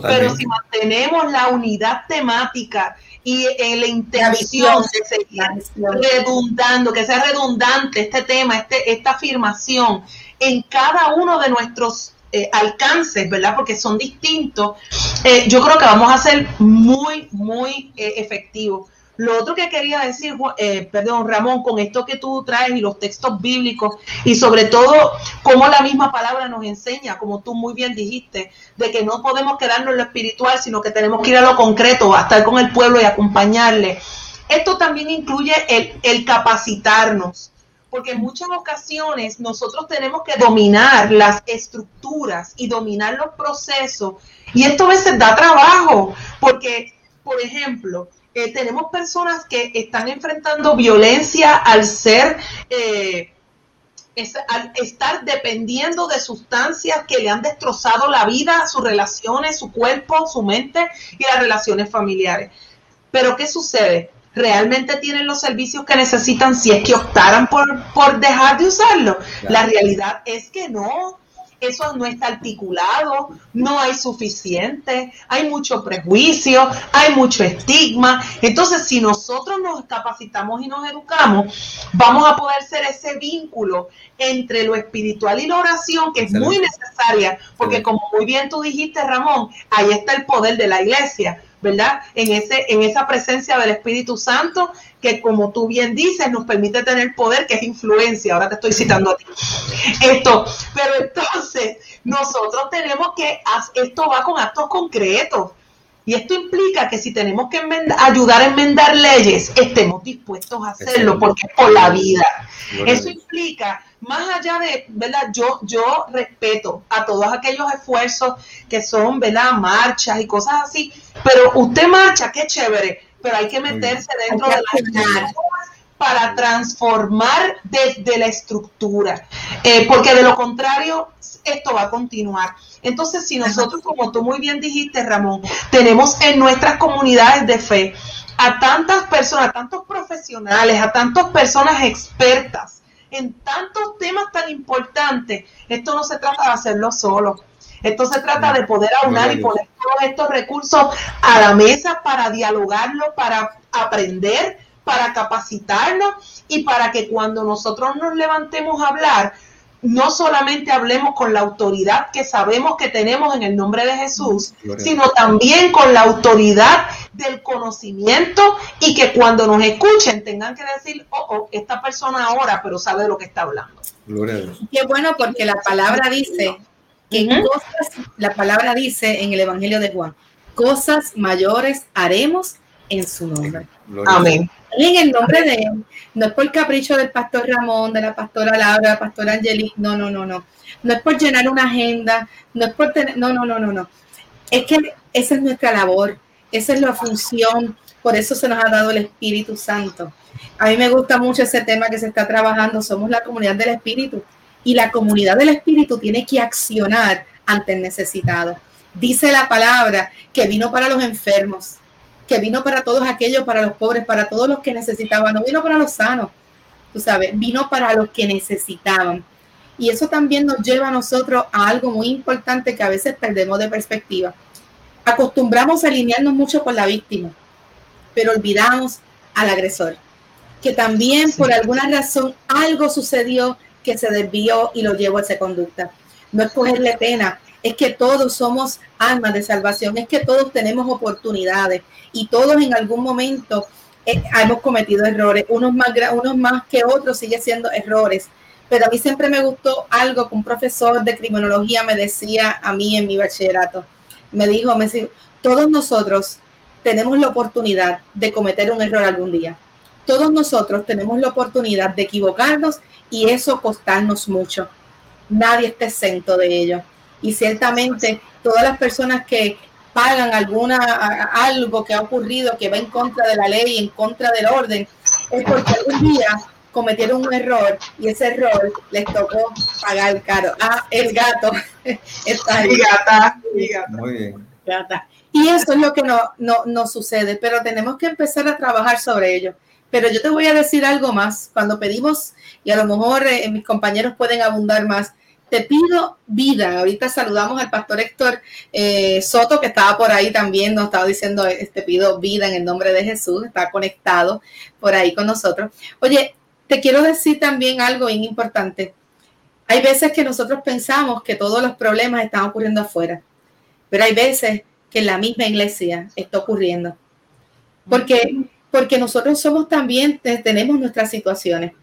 Pero si mantenemos la unidad temática y eh, la intención de seguir redundando, que sea redundante este tema, este, esta afirmación en cada uno de nuestros eh, alcances, ¿verdad? Porque son distintos, eh, yo creo que vamos a ser muy, muy eh, efectivos. Lo otro que quería decir, perdón, Ramón, con esto que tú traes y los textos bíblicos y sobre todo cómo la misma palabra nos enseña, como tú muy bien dijiste, de que no podemos quedarnos en lo espiritual, sino que tenemos que ir a lo concreto, a estar con el pueblo y acompañarle. Esto también incluye el, el capacitarnos porque en muchas ocasiones nosotros tenemos que dominar las estructuras y dominar los procesos. Y esto a veces da trabajo, porque, por ejemplo, eh, tenemos personas que están enfrentando violencia al ser, eh, al estar dependiendo de sustancias que le han destrozado la vida, sus relaciones, su cuerpo, su mente y las relaciones familiares. Pero ¿qué sucede? Realmente tienen los servicios que necesitan si es que optaran por, por dejar de usarlo. La realidad es que no. Eso no está articulado, no hay suficiente, hay mucho prejuicio, hay mucho estigma. Entonces, si nosotros nos capacitamos y nos educamos, vamos a poder ser ese vínculo entre lo espiritual y la oración, que es muy necesaria, porque como muy bien tú dijiste, Ramón, ahí está el poder de la iglesia ¿verdad? En, ese, en esa presencia del Espíritu Santo, que como tú bien dices, nos permite tener poder, que es influencia. Ahora te estoy citando a ti. Esto, pero entonces nosotros tenemos que, esto va con actos concretos. Y esto implica que si tenemos que ayudar a enmendar leyes, estemos dispuestos a hacerlo, porque es por la vida. Eso implica, más allá de, ¿verdad? Yo, yo respeto a todos aquellos esfuerzos que son, ¿verdad? Marchas y cosas así, pero usted marcha, qué chévere, pero hay que meterse dentro de las para transformar desde la estructura, eh, porque de lo contrario esto va a continuar. Entonces, si nosotros, como tú muy bien dijiste, Ramón, tenemos en nuestras comunidades de fe a tantas personas, a tantos profesionales, a tantas personas expertas en tantos temas tan importantes, esto no se trata de hacerlo solo. Esto se trata de poder aunar y poner todos estos recursos a la mesa para dialogarlo, para aprender, para capacitarnos y para que cuando nosotros nos levantemos a hablar, no solamente hablemos con la autoridad que sabemos que tenemos en el nombre de Jesús, sino también con la autoridad del conocimiento y que cuando nos escuchen tengan que decir, oh, oh esta persona ahora, pero sabe de lo que está hablando. Qué bueno porque la palabra dice que cosas, la palabra dice en el Evangelio de Juan, cosas mayores haremos en su nombre. Amén en el nombre de él. No es por capricho del pastor Ramón, de la pastora Laura, de la pastora no, no, no, no. No es por llenar una agenda, no es por tener, no, no, no, no, no. Es que esa es nuestra labor, esa es la función, por eso se nos ha dado el Espíritu Santo. A mí me gusta mucho ese tema que se está trabajando, somos la comunidad del Espíritu y la comunidad del Espíritu tiene que accionar ante el necesitado. Dice la palabra que vino para los enfermos, que vino para todos aquellos, para los pobres, para todos los que necesitaban, no vino para los sanos, tú sabes, vino para los que necesitaban. Y eso también nos lleva a nosotros a algo muy importante que a veces perdemos de perspectiva. Acostumbramos a alinearnos mucho con la víctima, pero olvidamos al agresor, que también por alguna razón algo sucedió que se desvió y lo llevó a esa conducta. No es cogerle pena, es que todos somos almas de salvación, es que todos tenemos oportunidades y todos en algún momento eh, hemos cometido errores, unos más, unos más que otros sigue siendo errores. Pero a mí siempre me gustó algo que un profesor de criminología me decía a mí en mi bachillerato. Me dijo, me dijo, todos nosotros tenemos la oportunidad de cometer un error algún día. Todos nosotros tenemos la oportunidad de equivocarnos y eso costarnos mucho. Nadie está exento de ello y ciertamente todas las personas que pagan alguna algo que ha ocurrido que va en contra de la ley, en contra del orden, es porque algún día cometieron un error y ese error les tocó pagar caro. Ah, el gato está ahí. gata, Muy bien. Y eso es lo que no, no, no sucede, pero tenemos que empezar a trabajar sobre ello. Pero yo te voy a decir algo más. Cuando pedimos, y a lo mejor eh, mis compañeros pueden abundar más, te pido vida. Ahorita saludamos al pastor Héctor eh, Soto, que estaba por ahí también, nos estaba diciendo, te pido vida en el nombre de Jesús, está conectado por ahí con nosotros. Oye, te quiero decir también algo bien importante. Hay veces que nosotros pensamos que todos los problemas están ocurriendo afuera, pero hay veces que en la misma iglesia está ocurriendo. Porque, porque nosotros somos también, tenemos nuestras situaciones.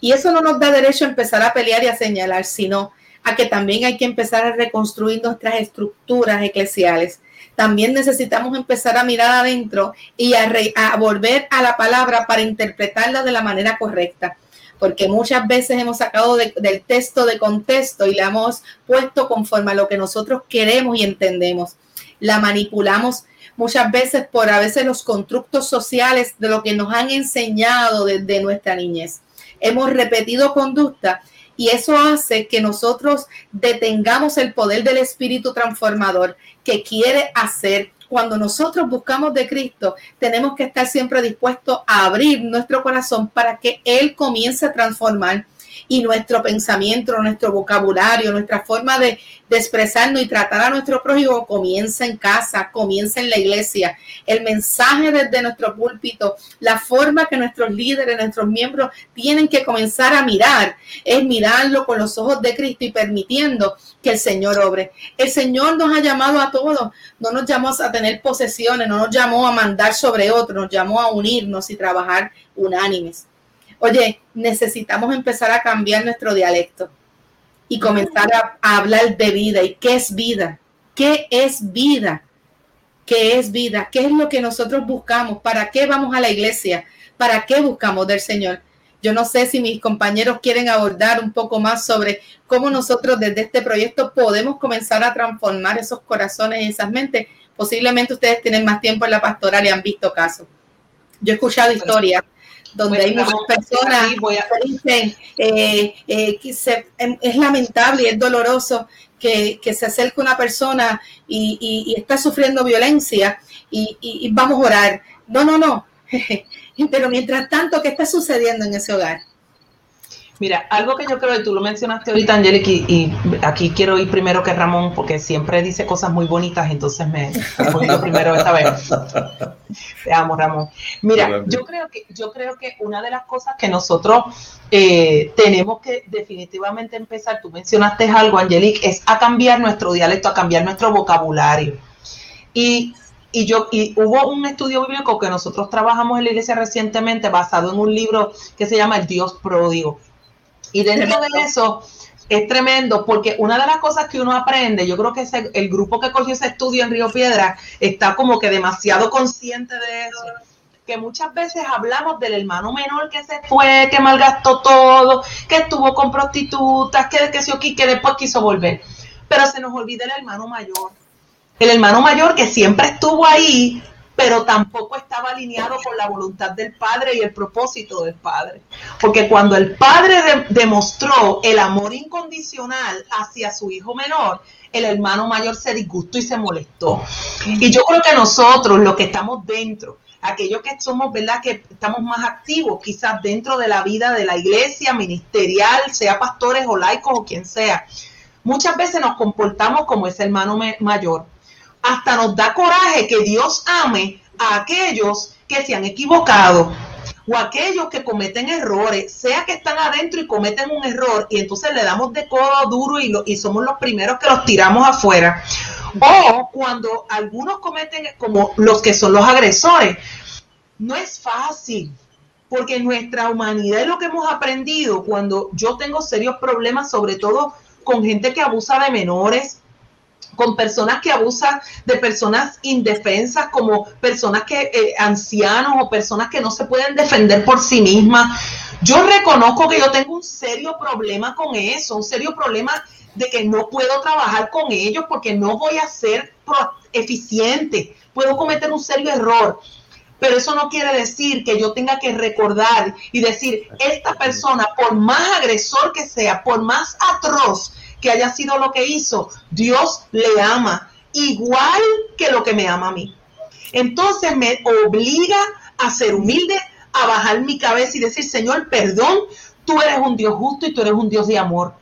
Y eso no nos da derecho a empezar a pelear y a señalar, sino a que también hay que empezar a reconstruir nuestras estructuras eclesiales. También necesitamos empezar a mirar adentro y a, volver a la palabra para interpretarla de la manera correcta porque muchas veces hemos sacado del texto de contexto y la hemos puesto conforme a lo que nosotros queremos y entendemos. La manipulamos muchas veces por a veces los constructos sociales de lo que nos han enseñado desde nuestra niñez. Hemos repetido conducta y eso hace que nosotros detengamos el poder del Espíritu transformador que quiere hacer. Cuando nosotros buscamos de Cristo, tenemos que estar siempre dispuestos a abrir nuestro corazón para que Él comience a transformar y nuestro pensamiento, nuestro vocabulario, nuestra forma de, expresarnos y tratar a nuestro prójimo comienza en casa, comienza en la iglesia. El mensaje desde nuestro púlpito, la forma que nuestros líderes, nuestros miembros tienen que comenzar a mirar, es mirarlo con los ojos de Cristo y permitiendo que el Señor obre. El Señor nos ha llamado a todos, no nos llamó a tener posesiones, no nos llamó a mandar sobre otros, nos llamó a unirnos y trabajar unánimes. Oye, necesitamos empezar a cambiar nuestro dialecto y comenzar a, hablar de vida. ¿Y qué es vida? ¿Qué es vida? que es vida, qué es lo que nosotros buscamos, para qué vamos a la iglesia, para qué buscamos del Señor. Yo no sé si mis compañeros quieren abordar un poco más sobre cómo nosotros desde este proyecto podemos comenzar a transformar esos corazones y esas mentes. Posiblemente ustedes tienen más tiempo en la pastoral y han visto casos. Yo he escuchado historias donde hay muchas personas que dicen eh, eh, que em, es lamentable y es doloroso que, se acerque una persona y, está sufriendo violencia y, y, vamos a orar. No, no, no. Pero mientras tanto, ¿qué está sucediendo en ese hogar? Mira, algo que yo creo, y tú lo mencionaste ahorita, Angelique, y, aquí quiero ir primero que Ramón, porque siempre dice cosas muy bonitas, entonces me voy primero esta vez. Te amo, Ramón. Mira, yo creo que, yo creo que una de las cosas que nosotros eh, tenemos que definitivamente empezar, tú mencionaste algo, Angelique, es a cambiar nuestro dialecto, a cambiar nuestro vocabulario. Y y yo y hubo un estudio bíblico que nosotros trabajamos en la iglesia recientemente basado en un libro que se llama El Dios pródigo. Y dentro de eso es tremendo porque una de las cosas que uno aprende, yo creo que ese, el grupo que cogió ese estudio en Río Piedra está como que demasiado consciente de eso, que muchas veces hablamos del hermano menor que se fue, que malgastó todo, que estuvo con prostitutas, que, que, que después quiso volver, pero se nos olvida el hermano mayor. El hermano mayor que siempre estuvo ahí, pero tampoco estaba alineado con la voluntad del padre y el propósito del padre. Porque cuando el padre demostró el amor incondicional hacia su hijo menor, el hermano mayor se disgustó y se molestó. Y yo creo que nosotros, los que estamos dentro, aquellos que somos, ¿verdad? Que estamos más activos quizás dentro de la vida de la iglesia ministerial, sea pastores o laicos o quien sea, muchas veces nos comportamos como ese hermano mayor hasta nos da coraje que Dios ame a aquellos que se han equivocado o aquellos que cometen errores, sea que están adentro y cometen un error y entonces le damos de codo duro y, y somos los primeros que los tiramos afuera. O cuando algunos cometen como los que son los agresores. No es fácil, porque nuestra humanidad es lo que hemos aprendido cuando yo tengo serios problemas, sobre todo con gente que abusa de menores, con personas que abusan de personas indefensas, como personas que eh, ancianos o personas que no se pueden defender por sí mismas. Yo reconozco que yo tengo un serio problema con eso, un serio problema de que no puedo trabajar con ellos porque no voy a ser eficiente, puedo cometer un serio error. Pero eso no quiere decir que yo tenga que recordar y decir, esta persona, por más agresor que sea, por más atroz que haya sido lo que hizo, Dios le ama igual que lo que me ama a mí. Entonces me obliga a ser humilde, a bajar mi cabeza y decir, Señor, perdón, tú eres un Dios justo y tú eres un Dios de amor.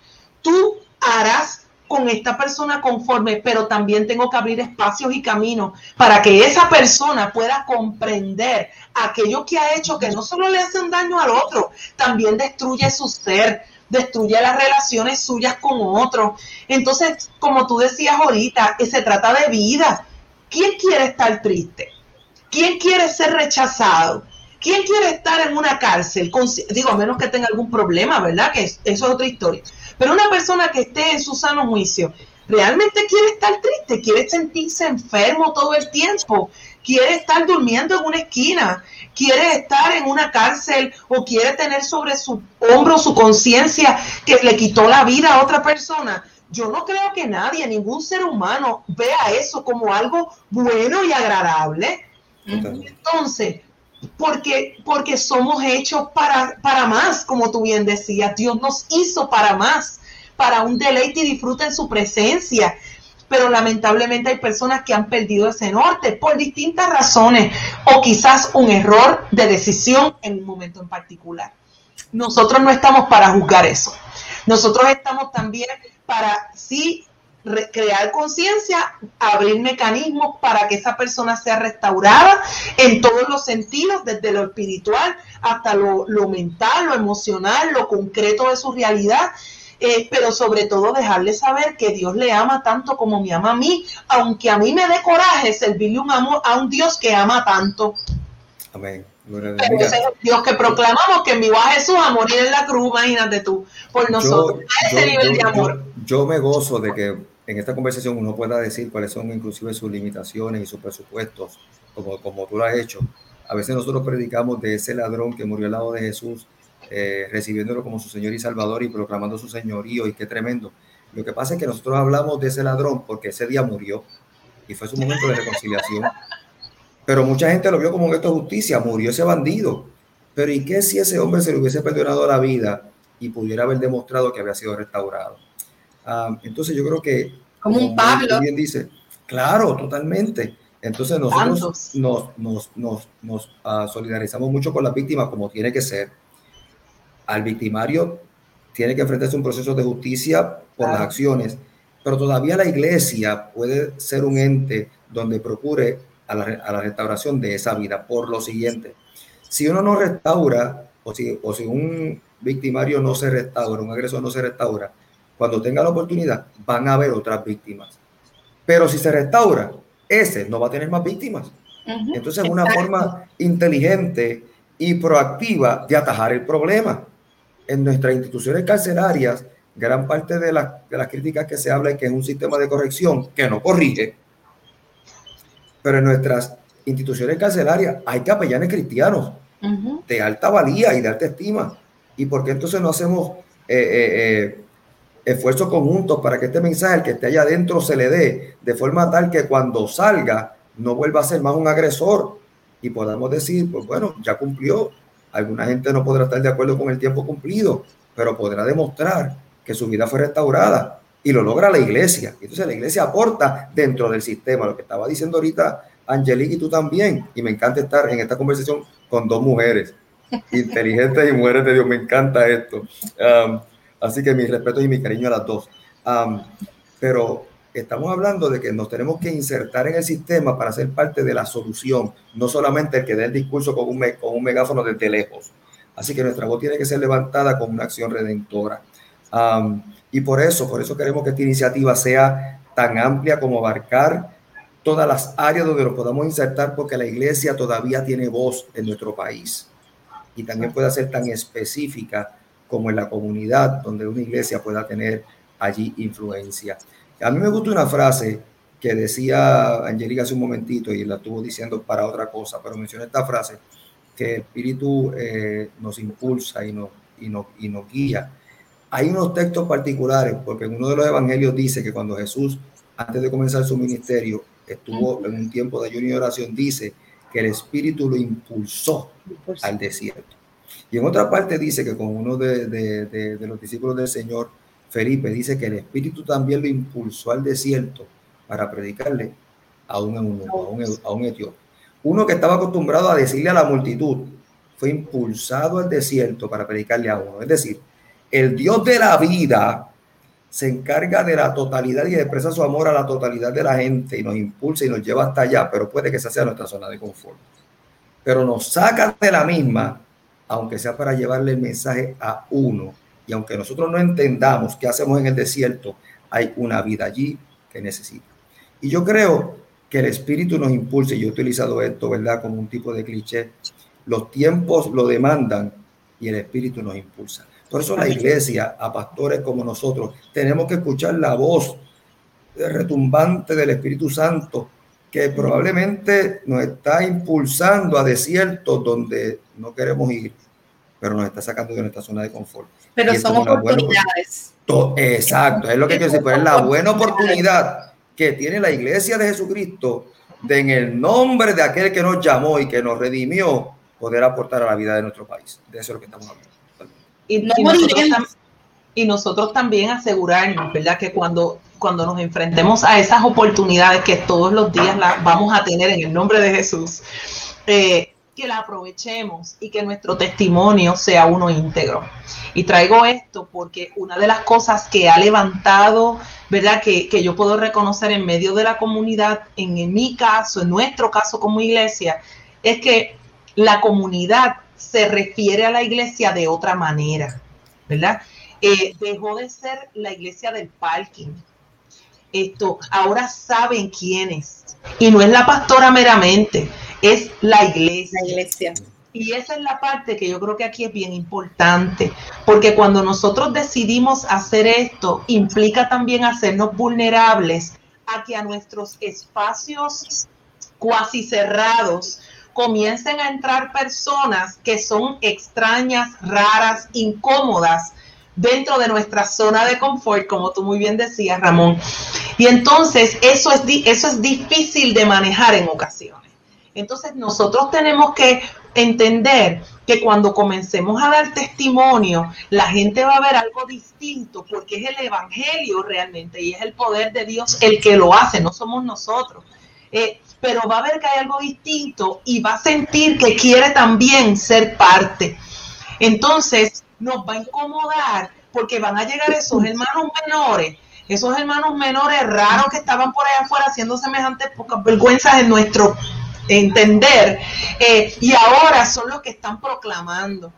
Tú harás con esta persona conforme, pero también tengo que abrir espacios y caminos para que esa persona pueda comprender aquello que ha hecho, que no solo le hace un daño al otro, también destruye su ser, destruye las relaciones suyas con otros. Entonces, como tú decías ahorita, se trata de vida. ¿Quién quiere estar triste? ¿Quién quiere ser rechazado? ¿Quién quiere estar en una cárcel? digo, a menos que tenga algún problema, ¿verdad? Que eso es otra historia. Pero una persona que esté en su sano juicio, realmente quiere estar triste, quiere sentirse enfermo todo el tiempo, quiere estar durmiendo en una esquina, quiere estar en una cárcel o quiere tener sobre su hombro su conciencia que le quitó la vida a otra persona. Yo no creo que nadie, ningún ser humano vea eso como algo bueno y agradable. Entonces, porque, porque somos hechos para, para más, como tú bien decías. Dios nos hizo para más, para un deleite y disfruta en su presencia. Pero lamentablemente hay personas que han perdido ese norte por distintas razones o quizás un error de decisión en un momento en particular. Nosotros no estamos para juzgar eso. Nosotros estamos también para sí crear conciencia, abrir mecanismos para que esa persona sea restaurada en todos los sentidos, desde lo espiritual hasta lo, mental, lo emocional, lo concreto de su realidad. Eh, pero sobre todo dejarle saber que Dios le ama tanto como me ama a mí, aunque a mí me dé coraje servirle un amor a un Dios que ama tanto. Amén. Dios que proclamamos que envió a Jesús a morir en la cruz, imagínate tú, por nosotros, ese nivel de amor. yo me gozo de que en esta conversación uno pueda decir cuáles son inclusive sus limitaciones y sus presupuestos, como, como tú lo has hecho. A veces nosotros predicamos de ese ladrón que murió al lado de Jesús, eh, recibiéndolo como su Señor y Salvador y proclamando su señorío, y qué tremendo. Lo que pasa es que nosotros hablamos de ese ladrón porque ese día murió y fue su momento de reconciliación. Pero mucha gente lo vio como un acto de justicia, murió ese bandido. Pero ¿y qué si ese hombre se le hubiese perdonado la vida y pudiera haber demostrado que había sido restaurado? Ah, entonces yo creo que... Como, un Pablo. Bien dice, claro, totalmente. Entonces nosotros nos, nos, nos, nos uh, solidarizamos mucho con las víctimas como tiene que ser. Al victimario tiene que enfrentarse a un proceso de justicia por las acciones, pero todavía la iglesia puede ser un ente donde procure a la, a la, restauración de esa vida por lo siguiente. Si uno no restaura, o si, o si un victimario no se restaura, un agresor no se restaura, cuando tenga la oportunidad van a haber otras víctimas. Pero si se restaura, ese no va a tener más víctimas. Entonces es una forma inteligente y proactiva de atajar el problema. En nuestras instituciones carcelarias, gran parte de, la, de las críticas que se habla es que es un sistema de corrección que no corrige, pero en nuestras instituciones carcelarias hay capellanes cristianos de alta valía y de alta estima. ¿Y por qué entonces no hacemos eh, eh, eh, esfuerzos conjuntos para que este mensaje, el que esté allá adentro, se le dé de forma tal que cuando salga no vuelva a ser más un agresor y podamos decir, pues bueno, ya cumplió. Alguna gente no podrá estar de acuerdo con el tiempo cumplido, pero podrá demostrar que su vida fue restaurada y lo logra la iglesia. Entonces la iglesia aporta dentro del sistema, lo que estaba diciendo ahorita Angelique y tú también. Y me encanta estar en esta conversación con dos mujeres inteligentes y mujeres de Dios. Me encanta esto. Así que mi respeto y mi cariño a las dos. pero estamos hablando de que nos tenemos que insertar en el sistema para ser parte de la solución, no solamente el que dé el discurso con un, con un megáfono desde lejos. Así que nuestra voz tiene que ser levantada con una acción redentora. y por eso, por eso queremos que esta iniciativa sea tan amplia como abarcar todas las áreas donde nos podamos insertar, porque la iglesia todavía tiene voz en nuestro país. Y también puede ser tan específica como en la comunidad donde una iglesia pueda tener allí influencia. A mí me gusta una frase que decía Angélica hace un momentito y la estuvo diciendo para otra cosa, pero mencioné esta frase, que el Espíritu eh, nos impulsa y nos, y, nos, y nos guía. Hay unos textos particulares, porque en uno de los evangelios dice que cuando Jesús, antes de comenzar su ministerio, estuvo en un tiempo de ayuno y oración, dice que el Espíritu lo impulsó al desierto. Y en otra parte dice que con uno de, los discípulos del Señor, Felipe, dice que el Espíritu también lo impulsó al desierto para predicarle a un, a un, etíope. Uno que estaba acostumbrado a decirle a la multitud, fue impulsado al desierto para predicarle a uno. Es decir, el Dios de la vida se encarga de la totalidad y expresa su amor a la totalidad de la gente y nos impulsa y nos lleva hasta allá, pero puede que esa sea nuestra zona de confort. Pero nos saca de la misma aunque sea para llevarle el mensaje a uno. Y aunque nosotros no entendamos qué hacemos en el desierto, hay una vida allí que necesita. Y yo creo que el Espíritu nos impulsa, y yo he utilizado esto, ¿verdad?, como un tipo de cliché. Los tiempos lo demandan y el Espíritu nos impulsa. Por eso la iglesia, a pastores como nosotros, tenemos que escuchar la voz retumbante del Espíritu Santo que probablemente nos está impulsando a desiertos donde no queremos ir, pero nos está sacando de nuestra zona de confort. Pero son oportunidades. exacto, es lo que quiero decir, pues es la buena oportunidad que tiene la iglesia de Jesucristo de en el nombre de aquel que nos llamó y que nos redimió, poder aportar a la vida de nuestro país. De eso es lo que estamos hablando. Y, nosotros, y nosotros también asegurarnos, ¿verdad? Que cuando cuando nos enfrentemos a esas oportunidades que todos los días las vamos a tener en el nombre de Jesús, eh, que la aprovechemos y que nuestro testimonio sea uno íntegro. Y traigo esto porque una de las cosas que ha levantado, ¿verdad? Que, que yo puedo reconocer en medio de la comunidad, en, en mi caso, en nuestro caso como iglesia, es que la comunidad se refiere a la iglesia de otra manera, ¿verdad? Eh, dejó de ser la iglesia del parking, esto, ahora saben quién es. Y no es la pastora meramente, es la iglesia. La iglesia. Y esa es la parte que yo creo que aquí es bien importante, porque cuando nosotros decidimos hacer esto, implica también hacernos vulnerables a que a nuestros espacios cuasi cerrados comiencen a entrar personas que son extrañas, raras, incómodas dentro de nuestra zona de confort, como tú muy bien decías, Ramón. Y entonces eso es, eso es difícil de manejar en ocasiones. Entonces nosotros tenemos que entender que cuando comencemos a dar testimonio, la gente va a ver algo distinto porque es el Evangelio realmente y es el poder de Dios el que lo hace, no somos nosotros. Eh, pero va a ver que hay algo distinto y va a sentir que quiere también ser parte. Entonces nos va a incomodar porque van a llegar esos hermanos menores, esos hermanos menores raros que estaban por allá afuera haciendo semejantes pocas vergüenzas en nuestro entender, eh, y ahora son los que están proclamando.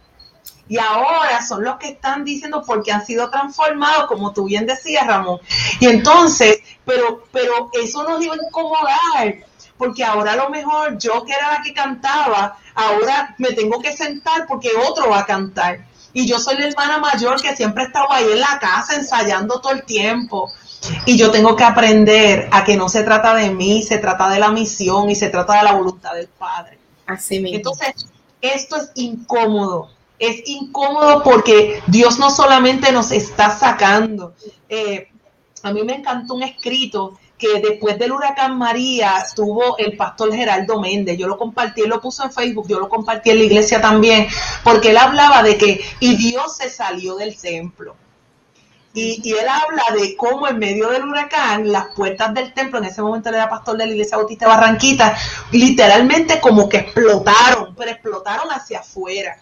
Y ahora son los que están diciendo porque han sido transformados, como tú bien decías, Ramón. Y entonces, pero, pero eso nos iba a incomodar, porque ahora a lo mejor yo que era la que cantaba, ahora me tengo que sentar porque otro va a cantar. Y yo soy la hermana mayor que siempre estaba ahí en la casa ensayando todo el tiempo. Y yo tengo que aprender a que no se trata de mí, se trata de la misión y se trata de la voluntad del Padre. Así mismo. Entonces, esto es incómodo. Es incómodo porque Dios no solamente nos está sacando. Eh, a mí me encantó un escrito que después del huracán María tuvo el pastor Geraldo Méndez. Yo lo compartí, él lo puso en Facebook, yo lo compartí en la iglesia también, porque él hablaba de que, y Dios se salió del templo. Y, él habla de cómo en medio del huracán las puertas del templo, en ese momento era pastor de la iglesia bautista Barranquita, literalmente como que explotaron, pero explotaron hacia afuera.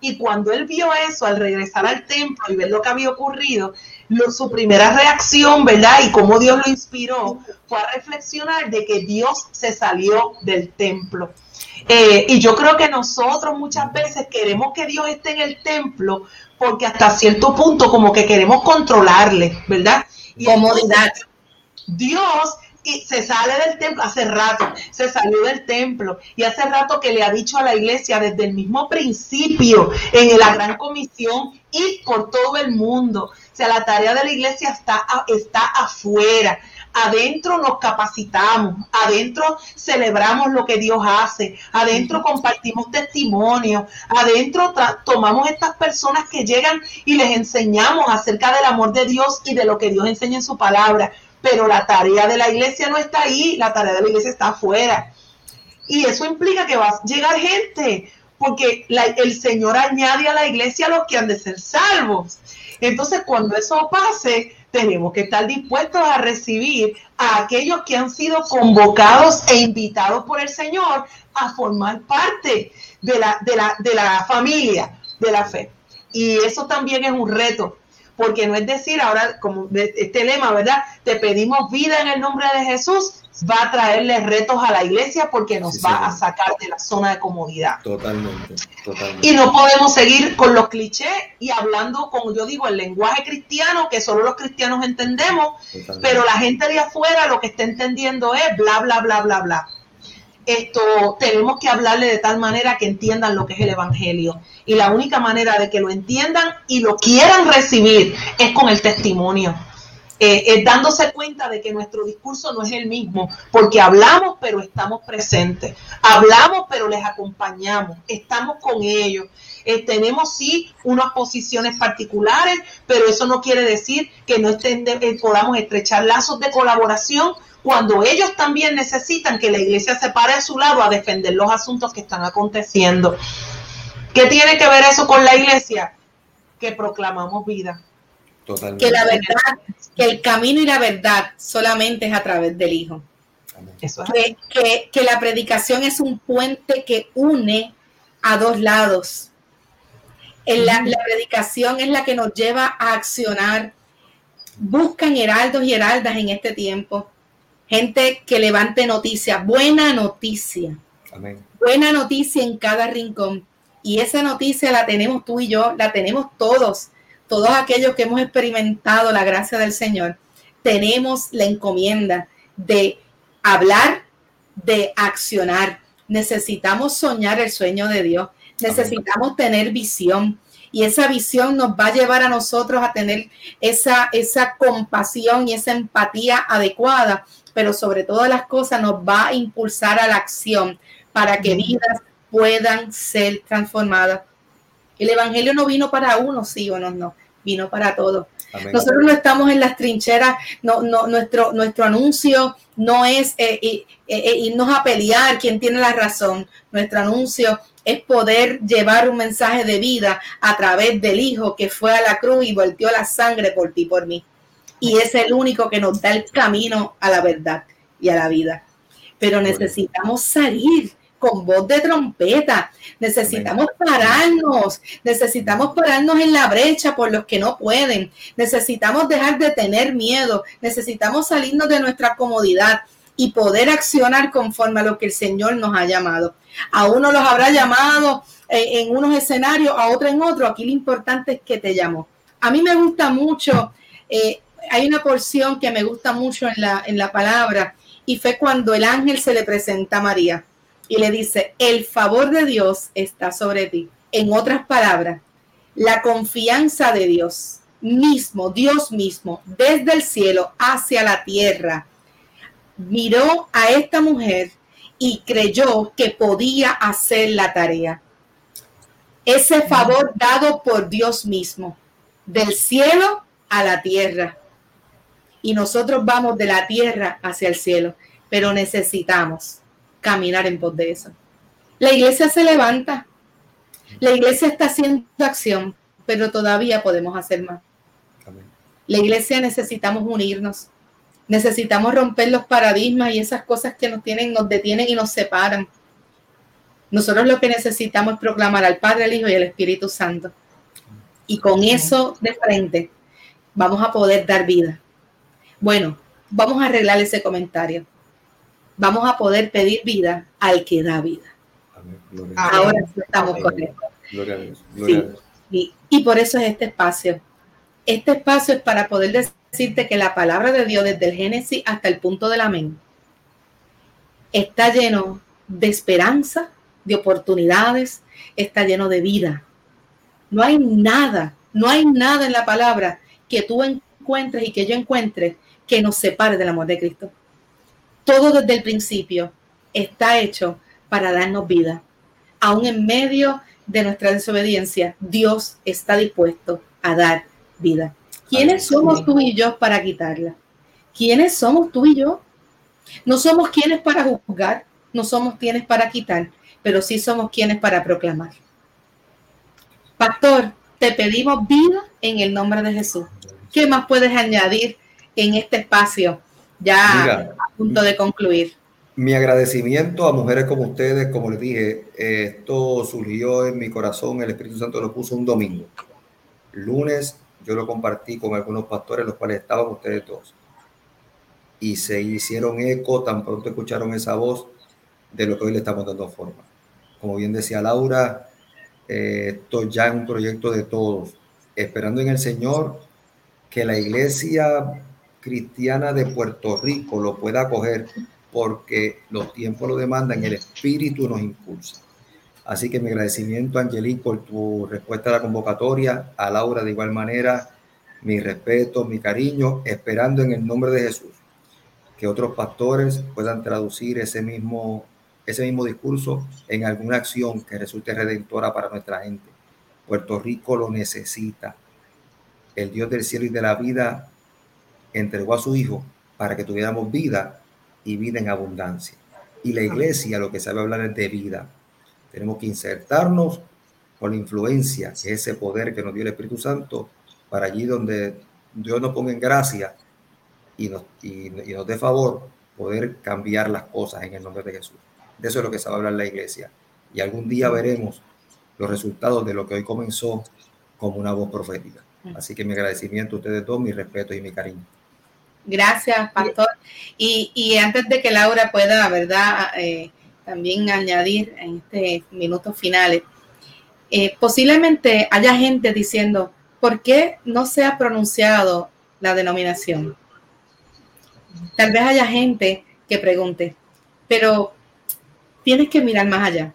Y cuando él vio eso, al regresar al templo y ver lo que había ocurrido, su primera reacción, ¿verdad? Y cómo Dios lo inspiró, fue a reflexionar de que Dios se salió del templo. Eh, y yo creo que nosotros muchas veces queremos que Dios esté en el templo porque hasta cierto punto como que queremos controlarle, ¿verdad? Y Comodidad. Dios se sale del templo hace rato, se salió del templo y hace rato que le ha dicho a la iglesia desde el mismo principio en la gran comisión y por todo el mundo. O sea, la tarea de la iglesia está, está afuera adentro nos capacitamos, adentro celebramos lo que Dios hace, adentro compartimos testimonio, adentro tomamos estas personas que llegan y les enseñamos acerca del amor de Dios y de lo que Dios enseña en su palabra. Pero la tarea de la iglesia no está ahí, la tarea de la iglesia está afuera. Y eso implica que va a llegar gente, porque el Señor añade a la iglesia a los que han de ser salvos. Entonces, cuando eso pase, tenemos que estar dispuestos a recibir a aquellos que han sido convocados e invitados por el Señor a formar parte de la, de la, de la familia de la fe. Y eso también es un reto, porque no es decir ahora, como este lema, ¿verdad? Te pedimos vida en el nombre de Jesús, va a traerle retos a la iglesia porque nos va a sacar de la zona de comodidad. Totalmente, totalmente. Y no podemos seguir con los clichés y hablando, como yo digo, el lenguaje cristiano que solo los cristianos entendemos, pero la gente de afuera lo que está entendiendo es bla, bla, bla, bla, bla. Esto tenemos que hablarle de tal manera que entiendan lo que es el evangelio. Y la única manera de que lo entiendan y lo quieran recibir es con el testimonio eh, dándose cuenta de que nuestro discurso no es el mismo, porque hablamos pero estamos presentes, hablamos pero les acompañamos, estamos con ellos. Eh, tenemos sí unas posiciones particulares, pero eso no quiere decir que no estén eh, podamos estrechar lazos de colaboración cuando ellos también necesitan que la iglesia se pare a su lado a defender los asuntos que están aconteciendo. ¿Qué tiene que ver eso con la iglesia? Que proclamamos vida que la verdad, que el camino y la verdad solamente es a través del Hijo. Que, que, la predicación es un puente que une a dos lados. la, la, predicación es la que nos lleva a accionar. Buscan heraldos y heraldas en este tiempo. Gente que levante noticias, buena noticia. Buena noticia en cada rincón. Y esa noticia la tenemos tú y yo, la tenemos todos todos aquellos que hemos experimentado la gracia del Señor, tenemos la encomienda de hablar, de accionar. Necesitamos soñar el sueño de Dios. necesitamos tener visión. Y esa visión nos va a llevar a nosotros a tener esa, esa compasión y esa empatía adecuada, pero sobre todas las cosas nos va a impulsar a la acción para que vidas puedan ser transformadas. El Evangelio no vino para uno, sí o no, no, vino para todos. Nosotros no estamos en las trincheras, no, no, nuestro, nuestro anuncio no es eh, eh, eh, irnos a pelear quién tiene la razón. Nuestro anuncio es poder llevar un mensaje de vida a través del Hijo que fue a la cruz y volteó la sangre por ti, por mí. Y es el único que nos da el camino a la verdad y a la vida. Pero necesitamos salir con voz de trompeta. Necesitamos pararnos, necesitamos pararnos en la brecha por los que no pueden. Necesitamos dejar de tener miedo, necesitamos salirnos de nuestra comodidad y poder accionar conforme a lo que el Señor nos ha llamado. A uno los habrá llamado en, unos escenarios, a otro en otro. Aquí lo importante es que te llamó. A mí me gusta mucho, eh, hay una porción que me gusta mucho en la, en la palabra y fue cuando el ángel se le presenta a María y le dice, el favor de Dios está sobre ti. En otras palabras, la confianza de Dios mismo, Dios mismo, desde el cielo hacia la tierra, miró a esta mujer y creyó que podía hacer la tarea. Ese favor dado por Dios mismo, del cielo a la tierra. Y nosotros vamos de la tierra hacia el cielo, pero necesitamos caminar en pos de eso. La iglesia se levanta, la iglesia está haciendo acción, pero todavía podemos hacer más. La iglesia necesitamos unirnos, necesitamos romper los paradigmas y esas cosas que nos tienen, nos detienen y nos separan. Nosotros lo que necesitamos es proclamar al Padre, al Hijo y al Espíritu Santo. Y con eso de frente vamos a poder dar vida. Bueno, vamos a arreglar ese comentario vamos a poder pedir vida al que da vida. Ahora estamos con esto. Y, por eso es este espacio. Este espacio es para poder decirte que la palabra de Dios desde el Génesis hasta el punto del amén está lleno de esperanza, de oportunidades, está lleno de vida. No hay nada, no hay nada en la palabra que tú encuentres y que yo encuentre que nos separe del amor de Cristo todo desde el principio está hecho para darnos vida. Aún en medio de nuestra desobediencia, Dios está dispuesto a dar vida. ¿Quiénes somos tú y yo para quitarla? ¿Quiénes somos tú y yo? No somos quienes para juzgar, no somos quienes para quitar, pero sí somos quienes para proclamar. Pastor, te pedimos vida en el nombre de Jesús. ¿Qué más puedes añadir en este espacio ya a punto de concluir. Mi agradecimiento a mujeres como ustedes, como les dije, esto surgió en mi corazón, el Espíritu Santo lo puso un domingo. Lunes yo lo compartí con algunos pastores, los cuales estaban ustedes todos. Y se hicieron eco, tan pronto escucharon esa voz de lo que hoy le estamos dando forma. Como bien decía Laura, eh, esto ya es un proyecto de todos, esperando en el Señor que la iglesia cristiana de Puerto Rico lo pueda acoger porque los tiempos lo demandan, el espíritu nos impulsa. Así que mi agradecimiento, Angelique, por tu respuesta a la convocatoria, a Laura de igual manera, mi respeto, mi cariño, esperando en el nombre de Jesús que otros pastores puedan traducir ese mismo, ese mismo discurso en alguna acción que resulte redentora para nuestra gente. Puerto Rico lo necesita. El Dios del cielo y de la vida entregó a su Hijo para que tuviéramos vida y vida en abundancia. Y la iglesia lo que sabe hablar es de vida. Tenemos que insertarnos con la influencia, que es ese poder que nos dio el Espíritu Santo, para allí donde Dios nos ponga en gracia y nos, y, nos dé favor, poder cambiar las cosas en el nombre de Jesús. De eso es lo que sabe hablar la iglesia. Y algún día veremos los resultados de lo que hoy comenzó como una voz profética. Así que mi agradecimiento a ustedes dos, mi respeto y mi cariño. Gracias, Pastor. Y, antes de que Laura pueda, ¿verdad? Eh, también añadir en este minutos finales, eh, posiblemente haya gente diciendo, ¿por qué no se ha pronunciado la denominación? Tal vez haya gente que pregunte, pero tienes que mirar más allá.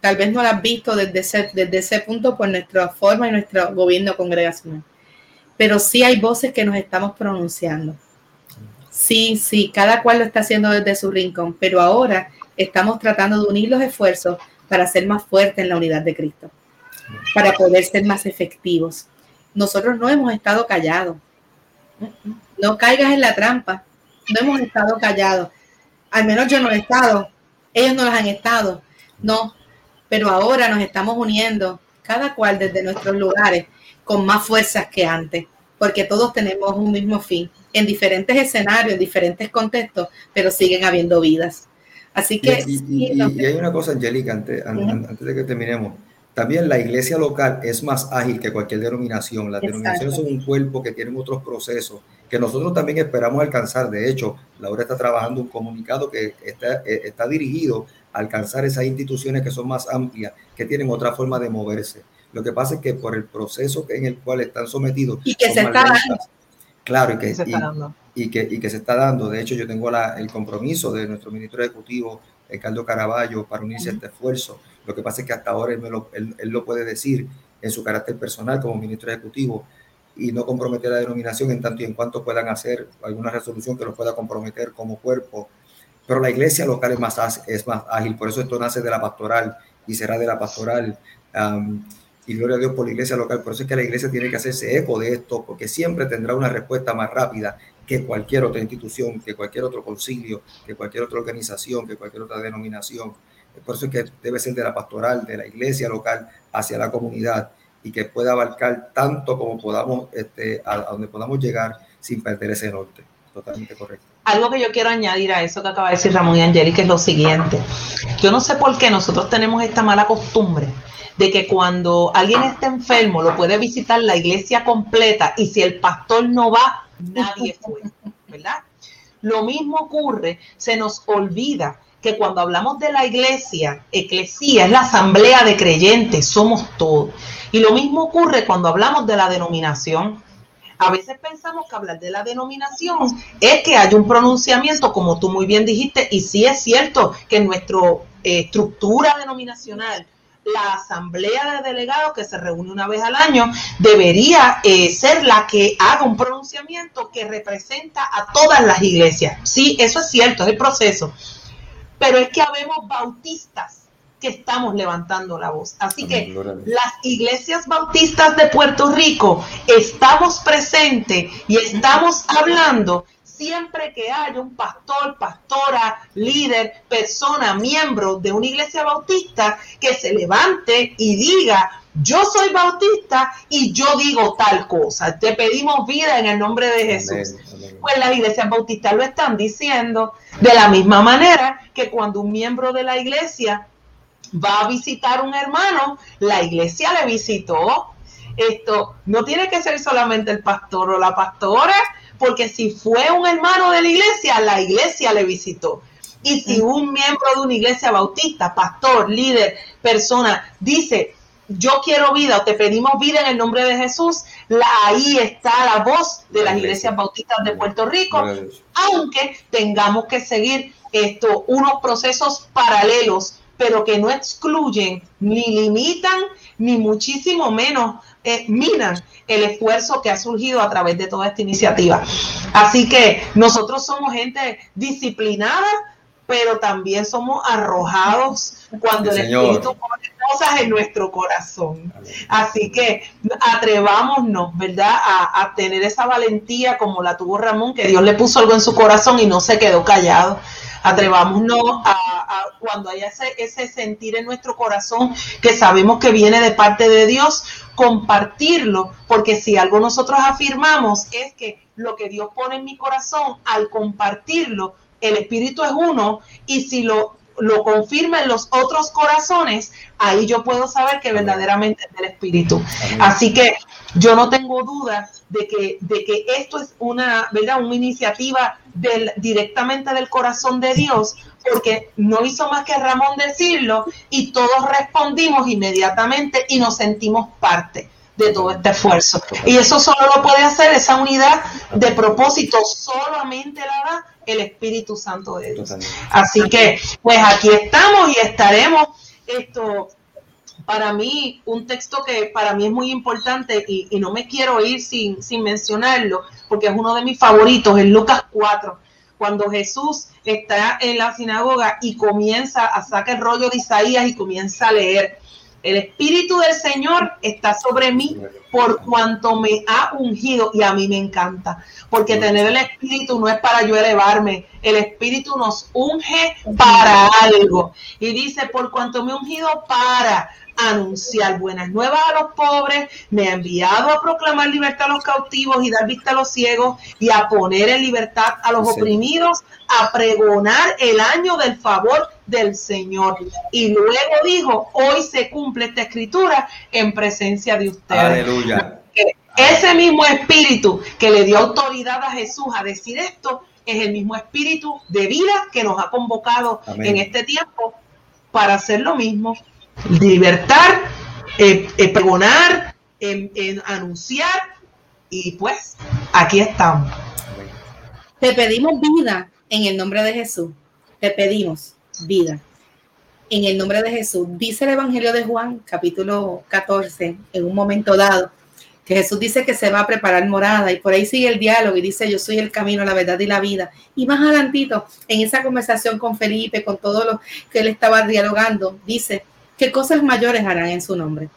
Tal vez no lo has visto desde ese, desde ese punto por nuestra forma y nuestro gobierno congregacional. Pero sí hay voces que nos estamos pronunciando. Sí, sí, cada cual lo está haciendo desde su rincón, pero ahora estamos tratando de unir los esfuerzos para ser más fuertes en la unidad de Cristo, para poder ser más efectivos. Nosotros no hemos estado callados. No caigas en la trampa. No hemos estado callados. Al menos yo no he estado. Ellos no los han estado. No. Pero ahora nos estamos uniendo, cada cual desde nuestros lugares, con más fuerzas que antes, porque todos tenemos un mismo fin, en diferentes escenarios, en diferentes contextos, pero siguen habiendo vidas. Así que... Y, hay una cosa, Angélica, antes, antes de que terminemos. También la iglesia local es más ágil que cualquier denominación. Las denominaciones son un cuerpo que tienen otros procesos que nosotros también esperamos alcanzar. De hecho, Laura está trabajando un comunicado que está, eh, está dirigido a alcanzar esas instituciones que son más amplias, que tienen otra forma de moverse. Lo que pasa es que por el proceso en el cual están sometidos... Y que se está dando. Claro, y que, se está dando. Y, que, y que se está dando. De hecho, yo tengo la, el compromiso de nuestro ministro ejecutivo, Ricardo Caraballo, para unirse a este esfuerzo. Lo que pasa es que hasta ahora él, lo, él, lo puede decir en su carácter personal como ministro ejecutivo y no comprometer la denominación en tanto y en cuanto puedan hacer alguna resolución que los pueda comprometer como cuerpo. Pero la iglesia local es más, es más ágil, por eso esto nace de la pastoral y será de la pastoral. Y gloria a Dios por la iglesia local. Por eso es que la iglesia tiene que hacerse eco de esto, porque siempre tendrá una respuesta más rápida que cualquier otra institución, que cualquier otro concilio, que cualquier otra organización, que cualquier otra denominación. Por eso es que debe ser de la pastoral, de la iglesia local hacia la comunidad y que pueda abarcar tanto como podamos, este, a, donde podamos llegar sin perder ese norte. Totalmente correcto. Algo que yo quiero añadir a eso que acaba de decir Ramón y Angélica es lo siguiente. Yo no sé por qué nosotros tenemos esta mala costumbre de que cuando alguien está enfermo lo puede visitar la iglesia completa y si el pastor no va, nadie fue, ¿verdad? Lo mismo ocurre, se nos olvida que cuando hablamos de la iglesia, eclesía es la asamblea de creyentes, somos todos. Y lo mismo ocurre cuando hablamos de la denominación. A veces pensamos que hablar de la denominación es que hay un pronunciamiento, como tú muy bien dijiste, y sí es cierto que en nuestra eh, estructura denominacional, la asamblea de delegados que se reúne una vez al año debería eh, ser la que haga un pronunciamiento que representa a todas las iglesias. Sí, eso es cierto, es el proceso pero es que habemos bautistas que estamos levantando la voz. Así que las iglesias bautistas de Puerto Rico estamos presentes y estamos hablando siempre que haya un pastor, pastora, líder, persona, miembro de una iglesia bautista que se levante y diga, yo soy bautista y yo digo tal cosa. Te pedimos vida en el nombre de Jesús. Pues las iglesias bautistas lo están diciendo de la misma manera que cuando un miembro de la iglesia va a visitar un hermano, la iglesia le visitó. Esto no tiene que ser solamente el pastor o la pastora, porque si fue un hermano de la iglesia, la iglesia le visitó. Y si un miembro de una iglesia bautista, pastor, líder, persona, dice, yo quiero vida o te pedimos vida en el nombre de Jesús, ahí está la voz de las iglesias bautistas de Puerto Rico, aunque tengamos que seguir esto, unos procesos paralelos, pero que no excluyen ni limitan ni muchísimo menos eh, minan el esfuerzo que ha surgido a través de toda esta iniciativa. Así que nosotros somos gente disciplinada, pero también somos arrojados cuando el, Espíritu pone cosas en nuestro corazón. Así que atrevámonos, ¿verdad?, a, tener esa valentía como la tuvo Ramón, que Dios le puso algo en su corazón y no se quedó callado. Atrevámonos a, cuando haya ese, ese sentir en nuestro corazón que sabemos que viene de parte de Dios, compartirlo, porque si algo nosotros afirmamos es que lo que Dios pone en mi corazón, al compartirlo, el espíritu es uno y si lo, lo confirma en los otros corazones, ahí yo puedo saber que verdaderamente es del espíritu. Así que yo no tengo duda de que, de que esto es una, ¿verdad? una iniciativa del, directamente del corazón de Dios, porque no hizo más que Ramón decirlo y todos respondimos inmediatamente y nos sentimos parte de todo este esfuerzo. Y eso solo lo puede hacer esa unidad de propósito, solamente la da el Espíritu Santo de Dios. Así que, pues aquí estamos y estaremos esto, para mí, un texto que para mí es muy importante y, no me quiero ir sin, sin mencionarlo, porque es uno de mis favoritos, en Lucas 4, cuando Jesús está en la sinagoga y comienza a sacar el rollo de Isaías y comienza a leer. El Espíritu del Señor está sobre mí por cuanto me ha ungido y a mí me encanta, porque tener el Espíritu no es para yo elevarme, el Espíritu nos unge para algo. Y dice, por cuanto me ha ungido para anunciar buenas nuevas a los pobres, me ha enviado a proclamar libertad a los cautivos y dar vista a los ciegos y a poner en libertad a los oprimidos, a pregonar el año del favor del Señor. Y luego dijo, hoy se cumple esta escritura en presencia de ustedes. Aleluya. Ese mismo espíritu que le dio autoridad a Jesús a decir esto es el mismo espíritu de vida que nos ha convocado en este tiempo para hacer lo mismo, libertar, eh, eh, pregonar, anunciar y pues aquí estamos. Te pedimos vida en el nombre de Jesús. Te pedimos vida en el nombre de Jesús. Dice el Evangelio de Juan, capítulo 14, en un momento dado, que Jesús dice que se va a preparar morada y por ahí sigue el diálogo y dice yo soy el camino, la verdad y la vida. Y más adelantito, en esa conversación con Felipe, con todo lo que él estaba dialogando, dice, que cosas mayores harán en su nombre.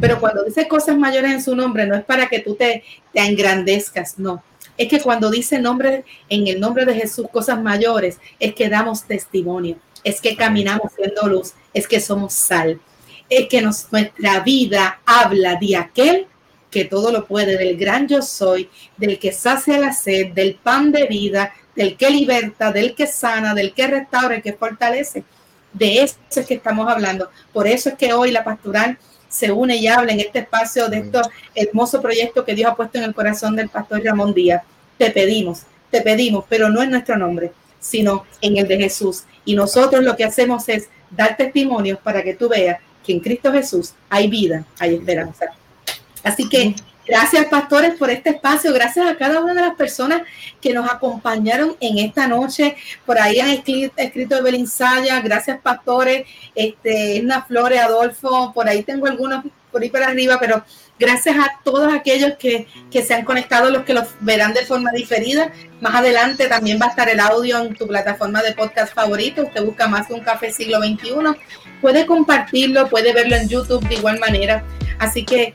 Pero cuando dice cosas mayores en su nombre, no es para que tú te, te engrandezcas, no. Es que cuando dice nombre, en el nombre de Jesús, cosas mayores, es que damos testimonio, es que caminamos siendo luz, es que somos sal, es que nuestra vida habla de aquel que todo lo puede, del gran yo soy, del que sacia la sed, del pan de vida, del que liberta, del que sana, del que restaura, el que fortalece. De eso es que estamos hablando. Por eso es que hoy la pastoral se une y habla en este espacio de este hermoso proyecto que Dios ha puesto en el corazón del pastor Ramón Díaz. Te pedimos, te pedimos, pero no en nuestro nombre, sino en el de Jesús. Y nosotros lo que hacemos es dar testimonios para que tú veas que en Cristo Jesús hay vida, hay esperanza. Así que Gracias, pastores, por este espacio. Gracias a cada una de las personas que nos acompañaron en esta noche. Por ahí han escrito, Evelyn Saya. Gracias, pastores. Este, Edna Flores, Adolfo. Por ahí tengo algunos por ahí para arriba, pero gracias a todos aquellos que, que se han conectado, los que los verán de forma diferida. Más adelante también va a estar el audio en tu plataforma de podcast favorito. Usted busca más que un café siglo XXI. Puede compartirlo, puede verlo en YouTube de igual manera. Así que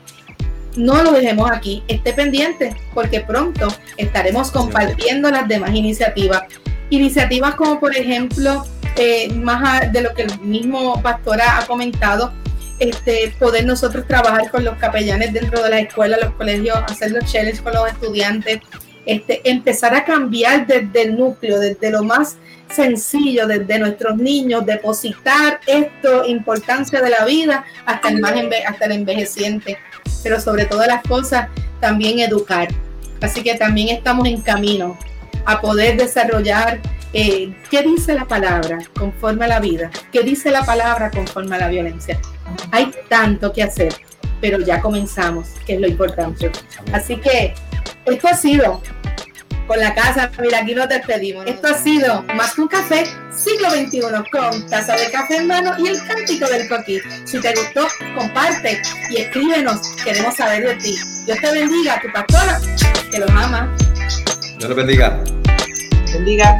no lo dejemos aquí, esté pendiente, porque pronto estaremos compartiendo las demás iniciativas. Iniciativas como por ejemplo, eh, más de lo que el mismo pastora ha comentado, este, poder nosotros trabajar con los capellanes dentro de las escuelas, los colegios, hacer los challenges con los estudiantes, este, empezar a cambiar desde el núcleo, desde lo más sencillo, desde nuestros niños, depositar esto, importancia de la vida, hasta el, más hasta el envejeciente pero sobre todas las cosas también educar. Así que también estamos en camino a poder desarrollar eh, qué dice la palabra conforme a la vida, qué dice la palabra conforme a la violencia. Hay tanto que hacer, pero ya comenzamos, que es lo importante. Así que esto ha sido con la casa. Mira, aquí no te pedimos. Esto ha sido Más que un café, siglo XXI, con taza de café en mano y el cántico del coquí. Si te gustó, comparte y escríbenos. Queremos saber de ti. Dios te bendiga, tu pastora, que los ama. Dios te bendiga. Bendiga.